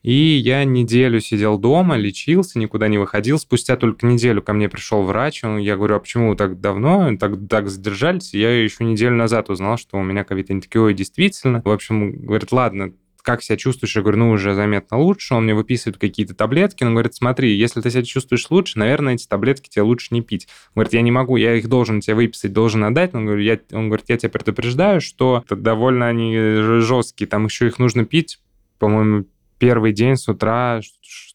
и я неделю сидел дома, лечился, никуда не выходил. Спустя только неделю ко мне пришел врач. Он, я говорю, а почему вы так давно, так, так задержались? Я еще неделю назад узнал, что у меня ковид-антикиоид действительно. В общем, говорит, ладно, как себя чувствуешь? Я говорю, ну, уже заметно лучше. Он мне выписывает какие-то таблетки. Он говорит, смотри, если ты себя чувствуешь лучше, наверное, эти таблетки тебе лучше не пить. Он говорит, я не могу, я их должен тебе выписать, должен отдать. Он говорит, я, он говорит, я тебя предупреждаю, что довольно они жесткие, там еще их нужно пить, по-моему, первый день с утра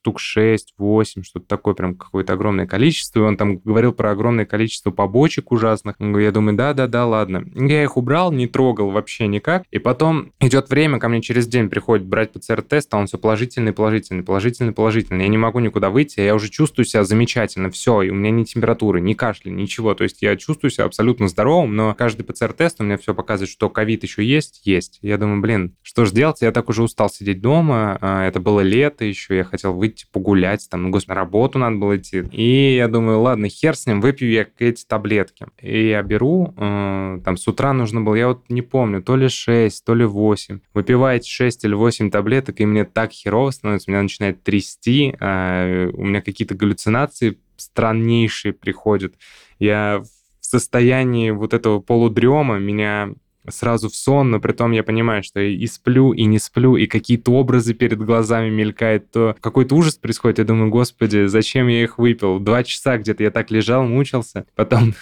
штук 6, 8, что-то такое, прям какое-то огромное количество. И он там говорил про огромное количество побочек ужасных. Я думаю, да-да-да, ладно. Я их убрал, не трогал вообще никак. И потом идет время, ко мне через день приходит брать ПЦР-тест, а он все положительный, положительный, положительный, положительный. Я не могу никуда выйти, я уже чувствую себя замечательно, все, и у меня ни температуры, ни кашля, ничего. То есть я чувствую себя абсолютно здоровым, но каждый ПЦР-тест у меня все показывает, что ковид еще есть, есть. Я думаю, блин, что же делать? Я так уже устал сидеть дома, а, это было лето еще, я хотел выйти выйти погулять, там, ну, на работу надо было идти. И я думаю, ладно, хер с ним, выпью я эти таблетки. И я беру, э, там, с утра нужно было, я вот не помню, то ли 6, то ли 8. Выпиваете 6 или 8 таблеток, и мне так херово становится, меня начинает трясти, э, у меня какие-то галлюцинации страннейшие приходят. Я в состоянии вот этого полудрема, меня сразу в сон, но при том я понимаю, что и сплю, и не сплю, и какие-то образы перед глазами мелькают, то какой-то ужас происходит. Я думаю, господи, зачем я их выпил? Два часа где-то я так лежал, мучился. Потом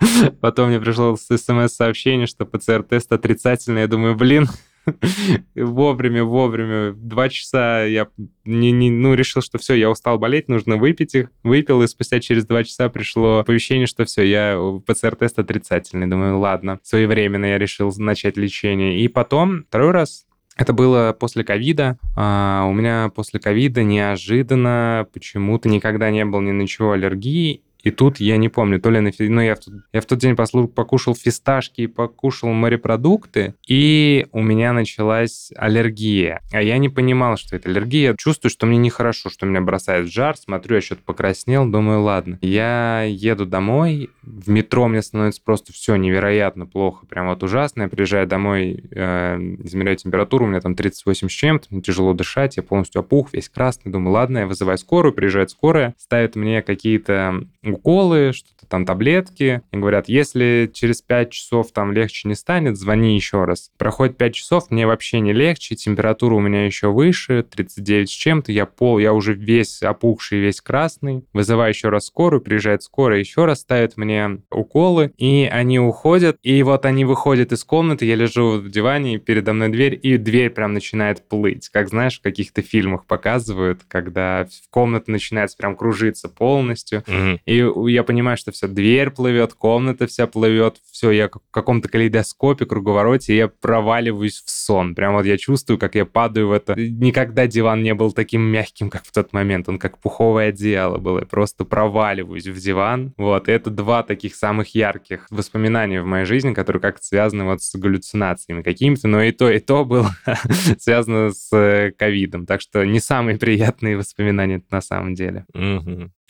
*laughs* Потом мне пришло смс-сообщение, что ПЦР-тест отрицательный. Я думаю, блин, *laughs* вовремя, вовремя. Два часа я не, не, ну, решил, что все, я устал болеть, нужно выпить их. Выпил, и спустя через два часа пришло оповещение, что все, я ПЦР-тест отрицательный. Думаю, ладно, своевременно я решил начать лечение. И потом, второй раз, это было после ковида. А, у меня после ковида неожиданно почему-то никогда не было ни на чего аллергии. И тут я не помню, то ли на... Ну, я в, тот, я в тот день послу, покушал фисташки, покушал морепродукты, и у меня началась аллергия. А я не понимал, что это аллергия. Чувствую, что мне нехорошо, что меня бросает в жар. Смотрю, я что-то покраснел, думаю, ладно. Я еду домой, в метро мне становится просто все невероятно плохо, прям вот ужасно. Я приезжаю домой, э, измеряю температуру, у меня там 38 с чем-то, мне тяжело дышать, я полностью опух, весь красный. Думаю, ладно, я вызываю скорую, приезжает скорая, ставит мне какие-то уколы, что-то там таблетки, и говорят, если через 5 часов там легче не станет, звони еще раз. Проходит 5 часов, мне вообще не легче, температура у меня еще выше, 39 с чем-то, я пол, я уже весь опухший, весь красный. Вызываю еще раз скорую, приезжает скорая, еще раз ставит мне уколы, и они уходят, и вот они выходят из комнаты, я лежу в диване, и передо мной дверь, и дверь прям начинает плыть, как, знаешь, в каких-то фильмах показывают, когда комната начинает прям кружиться полностью, mm-hmm. и я понимаю, что все, дверь плывет, комната вся плывет, все, я в каком-то калейдоскопе, круговороте, я проваливаюсь в сон. Прям вот я чувствую, как я падаю в это. Никогда диван не был таким мягким, как в тот момент. Он как пуховое одеяло было. Я просто проваливаюсь в диван. Вот, и это два таких самых ярких воспоминания в моей жизни, которые как-то связаны вот с галлюцинациями какими-то, но и то, и то было *laughs* связано с э, ковидом. Так что не самые приятные воспоминания на самом деле.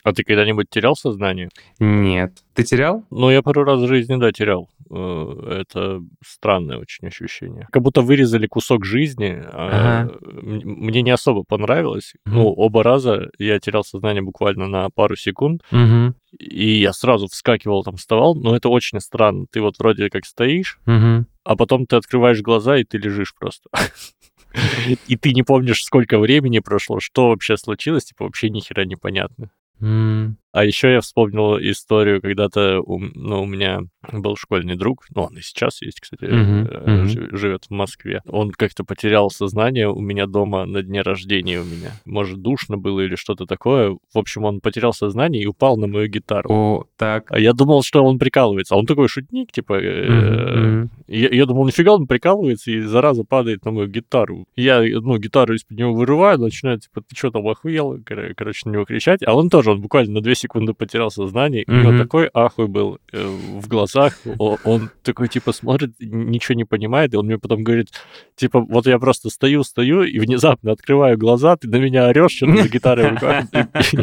А ты когда-нибудь терял сознание? Нет. Ты терял? Ну, я пару раз в жизни, да, терял. Э, это странное очень ощущение. Как будто вырезали кусок жизни. А ага. Мне не особо понравилось. Угу. Ну, оба раза я терял сознание буквально на пару секунд. Угу. И я сразу вскакивал, там, вставал. Но это очень странно. Ты вот вроде как стоишь, угу. а потом ты открываешь глаза, и ты лежишь просто. *laughs* и ты не помнишь, сколько времени прошло, что вообще случилось, типа вообще ни хера непонятно. 嗯。А еще я вспомнил историю, когда-то у, ну, у меня был школьный друг, ну, он и сейчас есть, кстати, uh-huh, uh-huh. живет в Москве. Он как-то потерял сознание у меня дома на дне рождения у меня. Может, душно было или что-то такое. В общем, он потерял сознание и упал на мою гитару. О, так. А я думал, что он прикалывается. А он такой шутник, типа... Э, я, думал, нифига он прикалывается и, зараза, падает на мою гитару. Я, ну, гитару из-под него вырываю, начинаю, типа, ты что там охуел? Короче, на него кричать. А он тоже, он буквально на 200 секунду потерял сознание, mm-hmm. и вот такой ахуй был э, в глазах, он такой, типа, смотрит, ничего не понимает, и он мне потом говорит, типа, вот я просто стою, стою, и внезапно открываю глаза, ты на меня орешь, что за гитарой руках,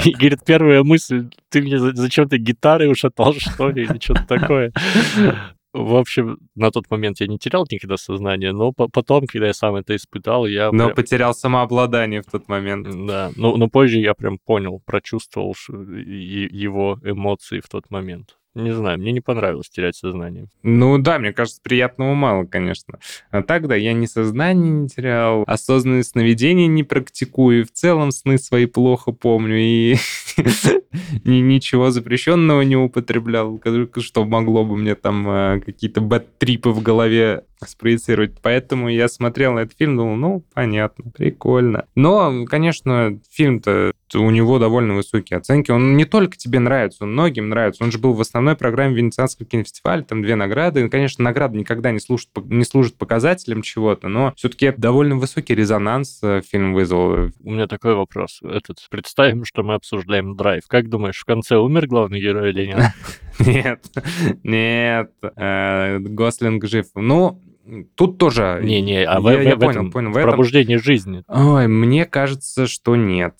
и говорит, первая мысль, ты мне зачем ты гитары ушатал, что ли, или что-то такое. В общем, на тот момент я не терял никогда сознание, но по- потом, когда я сам это испытал, я Но прям- потерял самообладание в тот момент. да, но, но позже я прям понял, прочувствовал его эмоции в тот момент. Не знаю, мне не понравилось терять сознание. Ну да, мне кажется, приятного мало, конечно. А так, да, я ни сознание не терял, осознанные сновидения не практикую, в целом сны свои плохо помню, и *laughs* ни- ничего запрещенного не употреблял, что могло бы мне там э, какие-то бэт-трипы в голове спроецировать. Поэтому я смотрел этот фильм, думал, ну, понятно, прикольно. Но, конечно, фильм-то у него довольно высокие оценки. Он не только тебе нравится, он многим нравится. Он же был в основной программе Венецианского кинофестиваля, там две награды. И, конечно, награда никогда не служит, не служит показателем чего-то, но все-таки довольно высокий резонанс э, фильм вызвал. У меня такой вопрос. Этот, представим, что мы обсуждаем драйв. Как думаешь, в конце умер главный герой или нет? *laughs* Нет, нет, э, Гослинг жив. Ну, тут тоже... Не-не, а Я- в- я в понял, этом, понял. В этом- пробуждении жизни. Ой, мне кажется, что нет.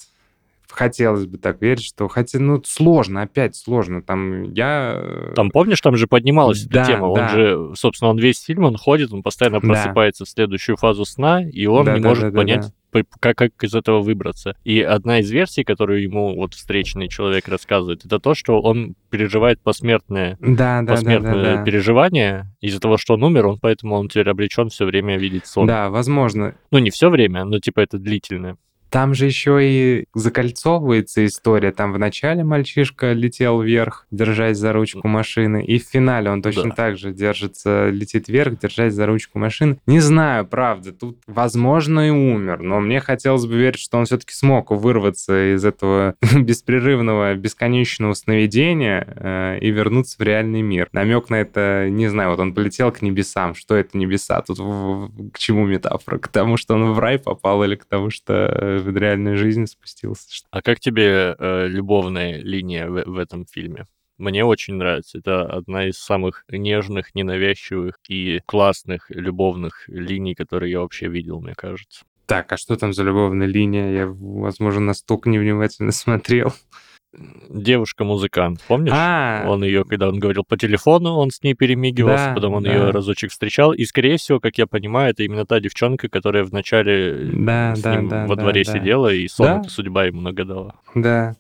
Хотелось бы так верить, что... Хотя, ну, сложно, опять сложно. Там я... э, Там, помнишь, там же поднималась Да, эта тема. Он да. же, собственно, он весь фильм, он ходит, он постоянно Да. просыпается в следующую фазу сна, и он Да, не да, может да, да, понять, по- как, как из этого выбраться. И одна из версий, которую ему вот встречный человек рассказывает, это то, что он переживает посмертное, Да, да, да, да, посмертное да. переживание. Из-за того, что он умер, он поэтому он теперь обречен все время видеть сон. Да, возможно. Ну, не все время, но типа это длительное. Там же еще и закольцовывается история. Там в начале мальчишка летел вверх, держась за ручку машины, и в финале он точно Да. так же держится, летит вверх, держась за ручку машины. Не знаю, правда, тут, возможно, и умер, но мне хотелось бы верить, что он все-таки смог вырваться из этого *laughs* беспрерывного, бесконечного сновидения э, и вернуться в реальный мир. Намек на это, не знаю, вот он полетел к небесам. Что это небеса? Тут в- в- к чему метафора? К тому, что он в рай попал или к тому, что э, в реальную жизнь спустился? А как тебе э, любовная линия в, в этом фильме? Мне очень нравится. Это одна из самых нежных, ненавязчивых и классных любовных линий, которые я вообще видел, мне кажется. Так, а что там за любовная линия? Я, возможно, настолько невнимательно *laughs* смотрел. Девушка-музыкант, помнишь? А, Он ее, когда он говорил по телефону, он с ней перемигивался, Да, потом он да. ее разочек встречал. И, скорее всего, как я понимаю, это именно та девчонка, которая вначале Да, с да, ним да, во да, дворе да. сидела, и сон Да. судьба ему нагадала. да.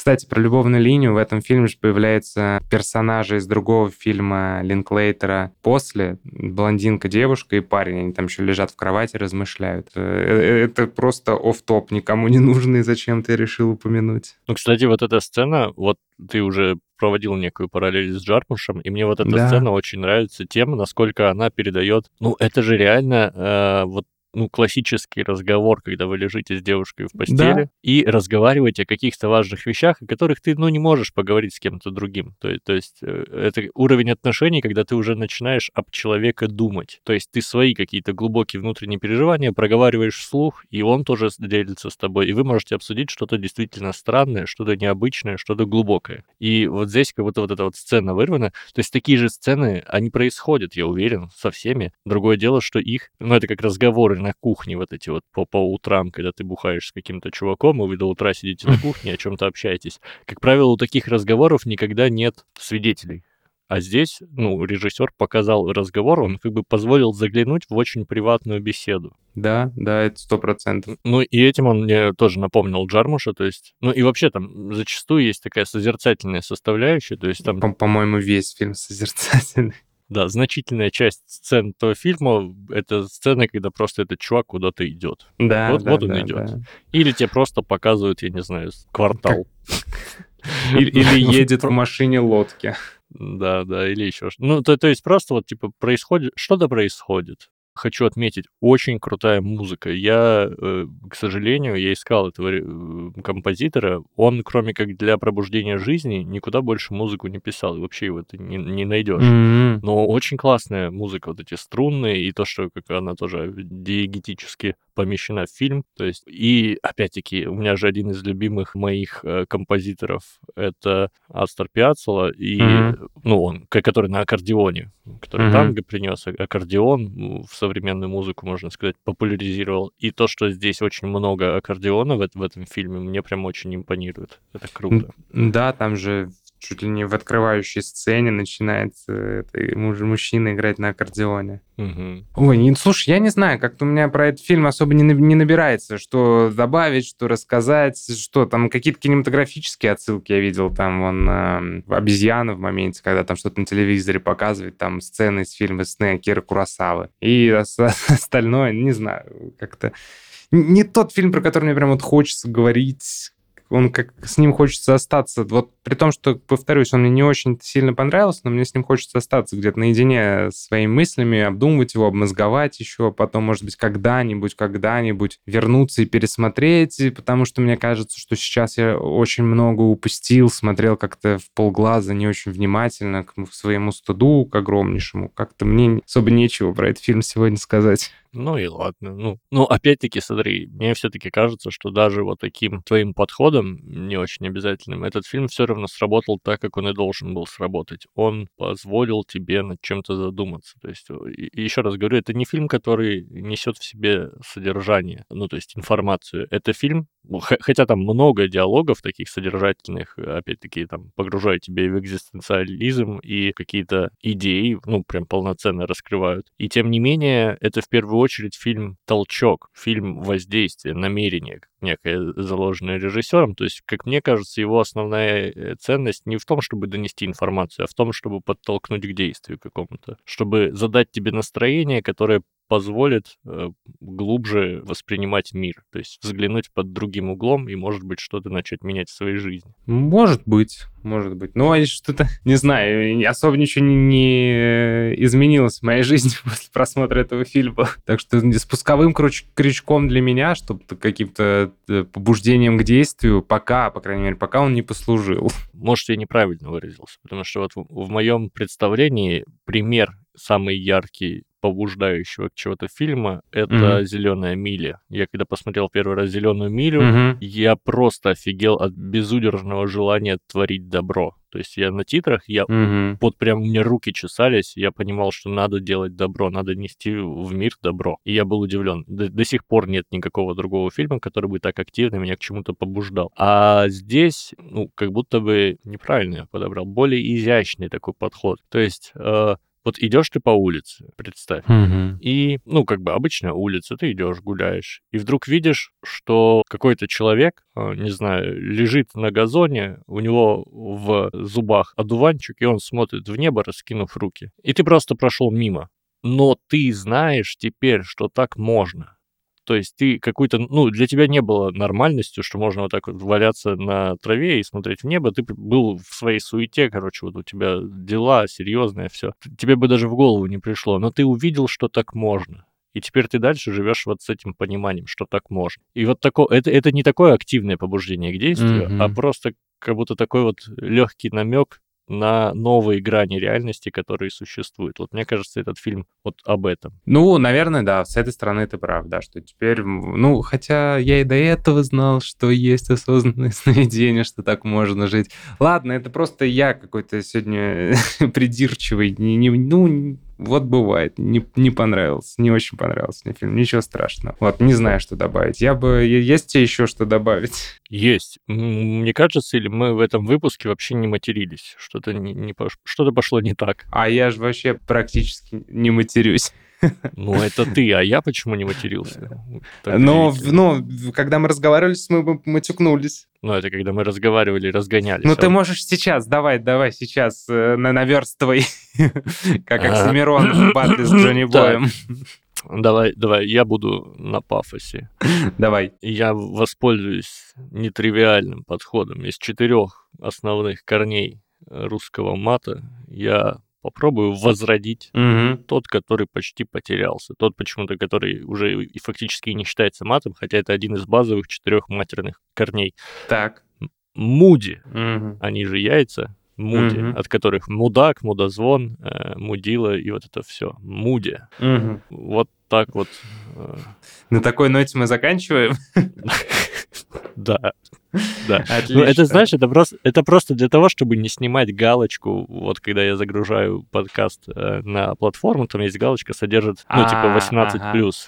Кстати, про любовную линию в этом фильме же появляются персонажи из другого фильма Линклейтера после. Блондинка, девушка и парень. Они там еще лежат в кровати, размышляют. Э, э, Это просто оф топ никому не нужный, зачем ты решил упомянуть. Ну, кстати, вот эта сцена, вот ты уже проводил некую параллель с Джармушем, и мне вот эта Да. сцена очень нравится тем, насколько она передает... Ну, это же реально э, вот ну, классический разговор, когда вы лежите с девушкой в постели и разговариваете о каких-то важных вещах, о которых ты, ну, не можешь поговорить с кем-то другим. То, есть- то есть э, это уровень отношений, когда ты уже начинаешь об человека думать. То есть ты свои какие-то глубокие внутренние переживания проговариваешь вслух, и он тоже делится с тобой, и вы можете обсудить что-то действительно странное, что-то необычное, что-то глубокое. И вот здесь как будто вот эта вот сцена вырвана. То есть такие же сцены, они происходят, я уверен, со всеми. Другое дело, что их, ну, это как разговоры на кухне вот эти вот по, по утрам, когда ты бухаешь с каким-то чуваком, и вы до утра сидите на *laughs* кухне, о чем-то общаетесь. Как правило, у таких разговоров никогда нет свидетелей. А здесь, ну, режиссер показал разговор, он как бы позволил заглянуть в очень приватную беседу. Да, да, это сто процентов. Ну, и этим он мне тоже напомнил Джармуша, то есть... Ну, и вообще там зачастую есть такая созерцательная составляющая, то есть там... По- По-моему, весь фильм созерцательный. Да, значительная часть сцен того фильма — это сцены, когда просто этот чувак куда-то идет. Да, вот, да, вот он да, идет. да. Или тебе просто показывают, я не знаю, квартал. Или, или *laughs* едет в машине лодки. Да, да, или еще что. Ну, то, то есть просто вот, типа, происходит, что-то происходит. Хочу отметить, очень крутая музыка. Я, э, к сожалению, я искал этого э, композитора. Он, кроме как для пробуждения жизни, никуда больше музыку не писал. И вообще его ты не, не найдешь. М-м. Но очень классная музыка, вот эти струнные, и то, что как она тоже диегетически помещена в фильм. То есть, и опять-таки, у меня же один из любимых моих э, композиторов это Астер Пиаццола, и, Мгм. ну, он, который на аккордеоне, который Мгм. танго принес, а- аккордеон в современную музыку, можно сказать, популяризировал. И то, что здесь очень много аккордеона в, в этом фильме, мне прям очень импонирует. Это круто. Да, там же чуть ли не в открывающей сцене начинается это, муж- мужчина играть на аккордеоне. Мгм. Ой, слушай, я не знаю, как-то у меня про этот фильм особо не, не набирается, что добавить, что рассказать, что там какие-то кинематографические отсылки я видел, там вон эм, обезьяна в моменте, когда там что-то на телевизоре показывает, там сцены из фильма «Сны» Кира Курасавы. И ос- *laughs* остальное, не знаю, как-то... Не тот фильм, про который мне прям вот хочется говорить, он как с ним хочется остаться. Вот при том, что, повторюсь, он мне не очень сильно понравился, но мне с ним хочется остаться где-то наедине с своими мыслями, обдумывать его, обмозговать еще, потом, может быть, когда-нибудь, когда-нибудь вернуться и пересмотреть, потому что мне кажется, что сейчас я очень много упустил, смотрел как-то в полглаза, не очень внимательно к своему стыду, к огромнейшему. Как-то мне особо нечего про этот фильм сегодня сказать. Ну и ладно. Ну, ну опять-таки, смотри, мне все-таки кажется, что даже вот таким твоим подходом, не очень обязательным, этот фильм все равно сработал так, как он и должен был сработать. Он позволил тебе над чем-то задуматься. То есть, еще раз говорю, это не фильм, который несет в себе содержание, ну, то есть информацию. Это фильм, ну, хотя там много диалогов таких содержательных, опять-таки, там, погружают тебя в экзистенциализм, и какие-то идеи, ну, прям полноценно раскрывают. И тем не менее, это в первую очередь фильм «Толчок», фильм воздействия, намерение, некое заложенное режиссером. То есть, как мне кажется, его основная э, ценность не в том, чтобы донести информацию, а в том, чтобы подтолкнуть к действию какому-то, чтобы задать тебе настроение, которое позволит э, глубже воспринимать мир, то есть взглянуть под другим углом и, может быть, что-то начать менять в своей жизни. Может быть, может быть. Но и что-то, *laughs* не знаю, особо ничего не, не изменилось в моей жизни *laughs* после просмотра этого фильма. Так что спусковым круч- крючком для меня, чтобы каким-то э, побуждением к действию, пока, по крайней мере, пока он не послужил. *laughs* Может, я неправильно выразился, потому что вот в, в моем представлении пример самый яркий побуждающего к чего-то фильма это Мгм. зеленая миля. Я когда посмотрел первый раз зеленую милю, Мгм. я просто офигел от безудержного желания творить добро. То есть я на титрах, я Мгм. вот прям у меня руки чесались, я понимал, что надо делать добро, надо нести в мир добро. И я был удивлен. До, до сих пор нет никакого другого фильма, который бы так активно меня к чему-то побуждал. А здесь, ну, как будто бы неправильно я подобрал, более изящный такой подход. То есть э, вот идешь ты по улице, представь, Мгм. и, ну, как бы обычная улица, ты идешь, гуляешь, и вдруг видишь, что какой-то человек, э, не знаю, лежит на газоне, у него в зубах одуванчик, и он смотрит в небо, раскинув руки. И ты просто прошел мимо. Но ты знаешь теперь, что так можно. То есть ты какой-то, ну, для тебя не было нормальностью, что можно вот так вот валяться на траве и смотреть в небо. Ты был в своей суете, короче, вот у тебя дела серьезные, все. Тебе бы даже в голову не пришло. Но ты увидел, что так можно. И теперь ты дальше живешь вот с этим пониманием, что так можно. И вот такое, это, это не такое активное побуждение к действию, Мгм. а просто как будто такой вот легкий намек на новые грани реальности, которые существуют. Вот мне кажется, этот фильм вот об этом. Ну, наверное, да, с этой стороны ты прав, да, что теперь, ну, хотя я и до этого знал, что есть осознанное *laughs* сновидение, что так можно жить. Ладно, это просто я какой-то сегодня *laughs* придирчивый, не, не- ну, вот бывает, не, не понравился, не очень понравился мне фильм, ничего страшного. Вот, не знаю, что добавить. Я бы, есть тебе еще что добавить? Есть. Мне кажется, или мы в этом выпуске вообще не матерились. Что-то не, не пош- что-то пошло не так. А я же вообще практически не матерюсь. Ну, это ты, а я почему не матерился? Но, ну, когда мы разговаривали, мы матюкнулись. Ну, это когда мы разговаривали и разгонялись. Ну, а ты можешь сейчас, давай, давай, сейчас, э, на наверстывай. *laughs* Как Оксимирон в батле с Джонни Боем. Давай, давай, я буду на пафосе. Давай. Я воспользуюсь нетривиальным подходом. Из четырех основных корней русского мата я попробую возродить Мгм. тот, который почти потерялся. Тот почему-то, который уже и фактически не считается матом, хотя это один из базовых четырех матерных корней. Так. Муди, Мгм. они же яйца, муди, Мгм. от которых мудак, мудозвон, э, мудила и вот это все. Муди. Мгм. Вот так вот. э, На такой ноте мы заканчиваем. *laughs* Да. Да. Отлично. Ну, это, знаешь, это просто, это просто для того, чтобы не снимать галочку. Вот когда я загружаю подкаст э, на платформу, там есть галочка, содержит, ну, типа, А, 18+.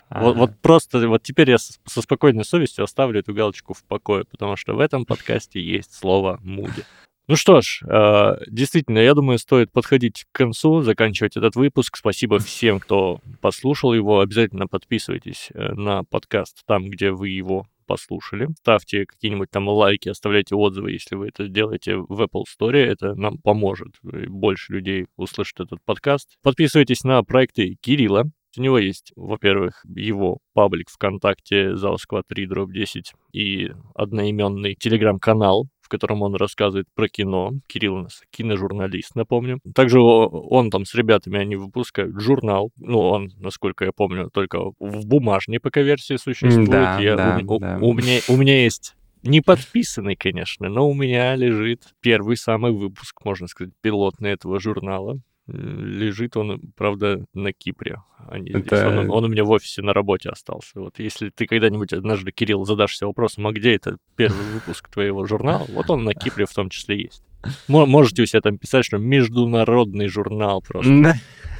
ага, Вот, ага. вот просто, вот теперь я с- со спокойной совестью оставлю эту галочку в покое, потому что в этом подкасте есть слово «муди». Ну что ж, э, действительно, я думаю, стоит подходить к концу, заканчивать этот выпуск. Спасибо всем, кто послушал его. Обязательно подписывайтесь э, на подкаст там, где вы его послушали. Ставьте какие-нибудь там лайки, оставляйте отзывы, если вы это делаете в Apple Store. Это нам поможет. и Больше людей услышат этот подкаст. Подписывайтесь на проекты Кирилла. У него есть, во-первых, его паблик ВКонтакте Заусква 3 дробь 10 и одноименный телеграм-канал, котором он рассказывает про кино. Кирилл у нас киножурналист, напомню. Также он там с ребятами, они выпускают журнал. Ну, он, насколько я помню, только в бумажной пока версии существует. Да, Я- да, у, у- да. у меня, у меня есть не подписанный, конечно, но у меня лежит первый самый выпуск, можно сказать, пилотный этого журнала. Лежит он, правда, на Кипре, а не здесь. Это- Он, он у меня в офисе на работе остался. Вот если ты когда-нибудь однажды, Кирилл, задашься вопросом, а где это первый выпуск твоего журнала, вот он на Кипре в том числе есть. Мо- Можете у себя там писать, что международный журнал просто.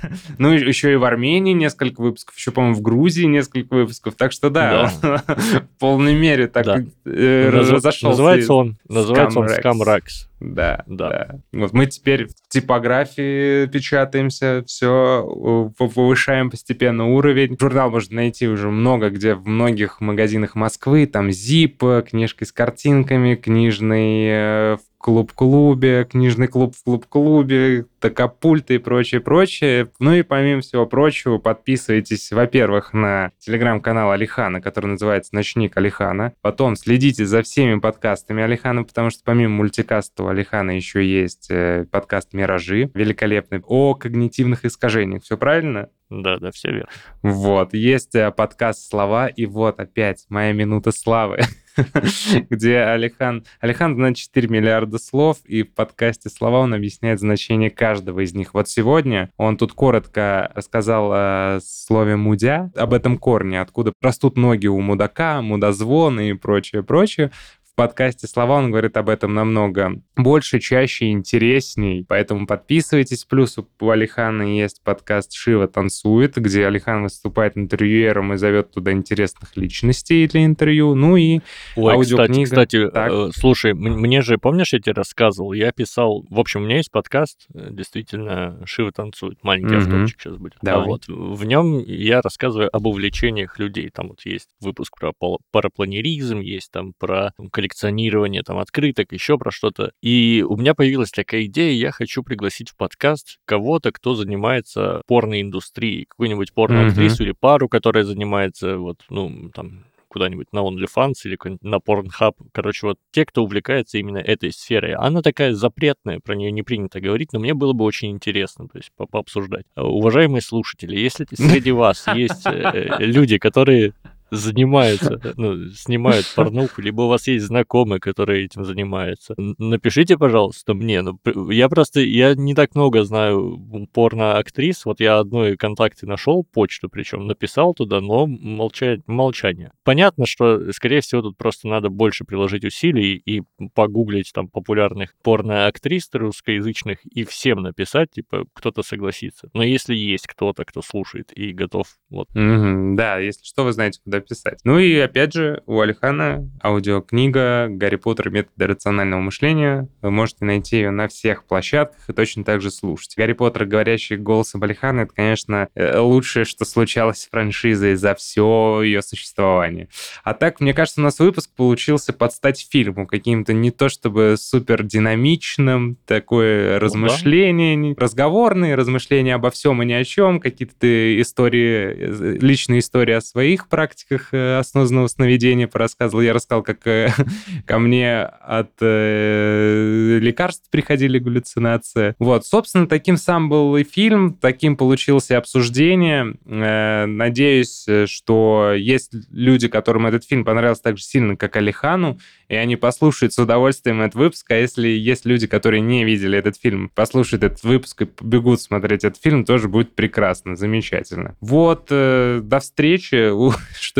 *laughs* Ну, еще и в Армении несколько выпусков, еще, по-моему, в Грузии несколько выпусков. Так что да, *laughs* в полной мере так Да. э, разошелся. Называется он, называется он Scamrex. Scamrex. Да, Да. да. Вот мы теперь в типографии печатаемся, все повышаем постепенно уровень. Журнал можно найти уже много где в многих магазинах Москвы. Там Zip, книжки с картинками, книжный в клуб-клубе, книжный клуб в клуб-клубе, такапульты и прочее, прочее. Ну и помимо всего прочего, подписывайтесь, во-первых, на телеграм-канал Алихана, который называется «Ночник Алихана». Потом следите за всеми подкастами Алихана, потому что помимо мультикаста у Алихана еще есть э, подкаст «Миражи», великолепный, о когнитивных искажениях. Все правильно? Да, да, все верно. Вот, есть э, подкаст «Слова», и вот опять моя минута славы, *laughs* *laughs* где Алихан... Алихан знает 4 миллиарда слов, и в подкасте «Слова» он объясняет значение каждого из них. Вот сегодня он тут коротко рассказал о слове «мудя», об этом корне, откуда растут ноги у мудака, мудозвон и прочее, прочее. В подкасте «Слова» он говорит об этом намного больше, чаще, интересней. Поэтому подписывайтесь. Плюс у Алихана есть подкаст «Шива танцует», где Алихан выступает интервьюером и зовет туда интересных личностей для интервью. Ну и Ой, кстати, Аудиокнига. кстати, Так. э, слушай, м- мне же, помнишь, я тебе рассказывал, я писал, в общем, у меня есть подкаст, э, действительно, Шива танцует, маленький Мгм. автопчик сейчас будет. А Давай. вот в нем я рассказываю об увлечениях людей. Там вот есть выпуск про парапланеризм, есть там про коллекционирование там открыток, еще про что-то. И у меня появилась такая идея, я хочу пригласить в подкаст кого-то, кто занимается порноиндустрией, какую-нибудь порноактрису или пару, которая занимается вот, ну, там, куда-нибудь на OnlyFans или на Pornhub. Короче, вот те, кто увлекается именно этой сферой. Она такая запретная, про нее не принято говорить, но мне было бы очень интересно, то есть по- пообсуждать. Уважаемые слушатели, если среди вас есть э, люди, которые занимаются, *laughs* ну, снимают порнуху, либо у вас есть знакомые, которые этим занимаются, напишите, пожалуйста, мне. Ну, я просто, я не так много знаю порно-актрис, вот я одной контакты нашел, почту причем, написал туда, но молча- молчание. Понятно, что, скорее всего, тут просто надо больше приложить усилий и погуглить там популярных порно-актрис русскоязычных и всем написать, типа, кто-то согласится. Но если есть кто-то, кто слушает и готов Вот. Мгм, да, если что, вы знаете, куда писать. Ну и опять же, у Алихана аудиокнига «Гарри Поттер. Методы рационального мышления». Вы можете найти ее на всех площадках и точно так же слушать. «Гарри Поттер. Говорящий голосом Алихана» — это, конечно, э, лучшее, что случалось с франшизой за все ее существование. А так, мне кажется, у нас выпуск получился под стать фильму, каким-то не то чтобы супер динамичным, такое размышление, не- разговорные размышления обо всем и ни о чем, какие-то истории, э, личные истории о своих практиках э, осознанного сновидения порассказывал. Я рассказал, как э, *laughs* ко мне от э, лекарств приходили галлюцинации. Вот, собственно, таким сам был и фильм, таким получилось и обсуждение. Надеюсь, что есть люди, которым этот фильм понравился так же сильно, как Алихану, и они послушают с удовольствием этот выпуск. А если есть люди, которые не видели этот фильм, послушают этот выпуск и побегут смотреть этот фильм, тоже будет прекрасно, замечательно. Вот, до встречи. *laughs* У-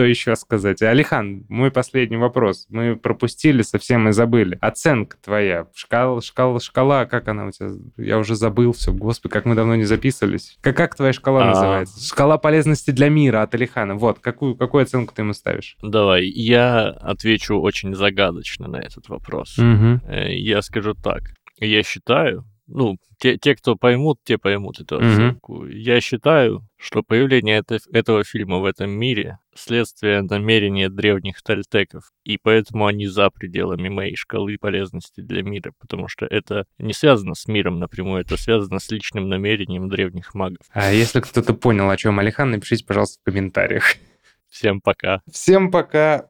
Что еще сказать? Алихан, мой последний вопрос. Мы пропустили, совсем и забыли. Оценка твоя. Шкала, шкала, шкала, как она у тебя? Я уже забыл все. Господи, как мы давно не записывались. Как, как твоя шкала А. называется? Шкала полезности для мира от Алихана. Вот, какую, какую оценку ты ему ставишь? Давай, я отвечу очень загадочно на этот вопрос. Угу. Я скажу так. Я считаю, ну, те, те, кто поймут, те поймут эту Мгм. оценку. Я считаю, что появление это- этого фильма в этом мире следствие намерения древних тальтеков, и поэтому они за пределами моей шкалы полезности для мира, потому что это не связано с миром напрямую, это связано с личным намерением древних магов. А если кто-то понял, о чем Алихан, напишите, пожалуйста, в комментариях. Всем пока. Всем пока.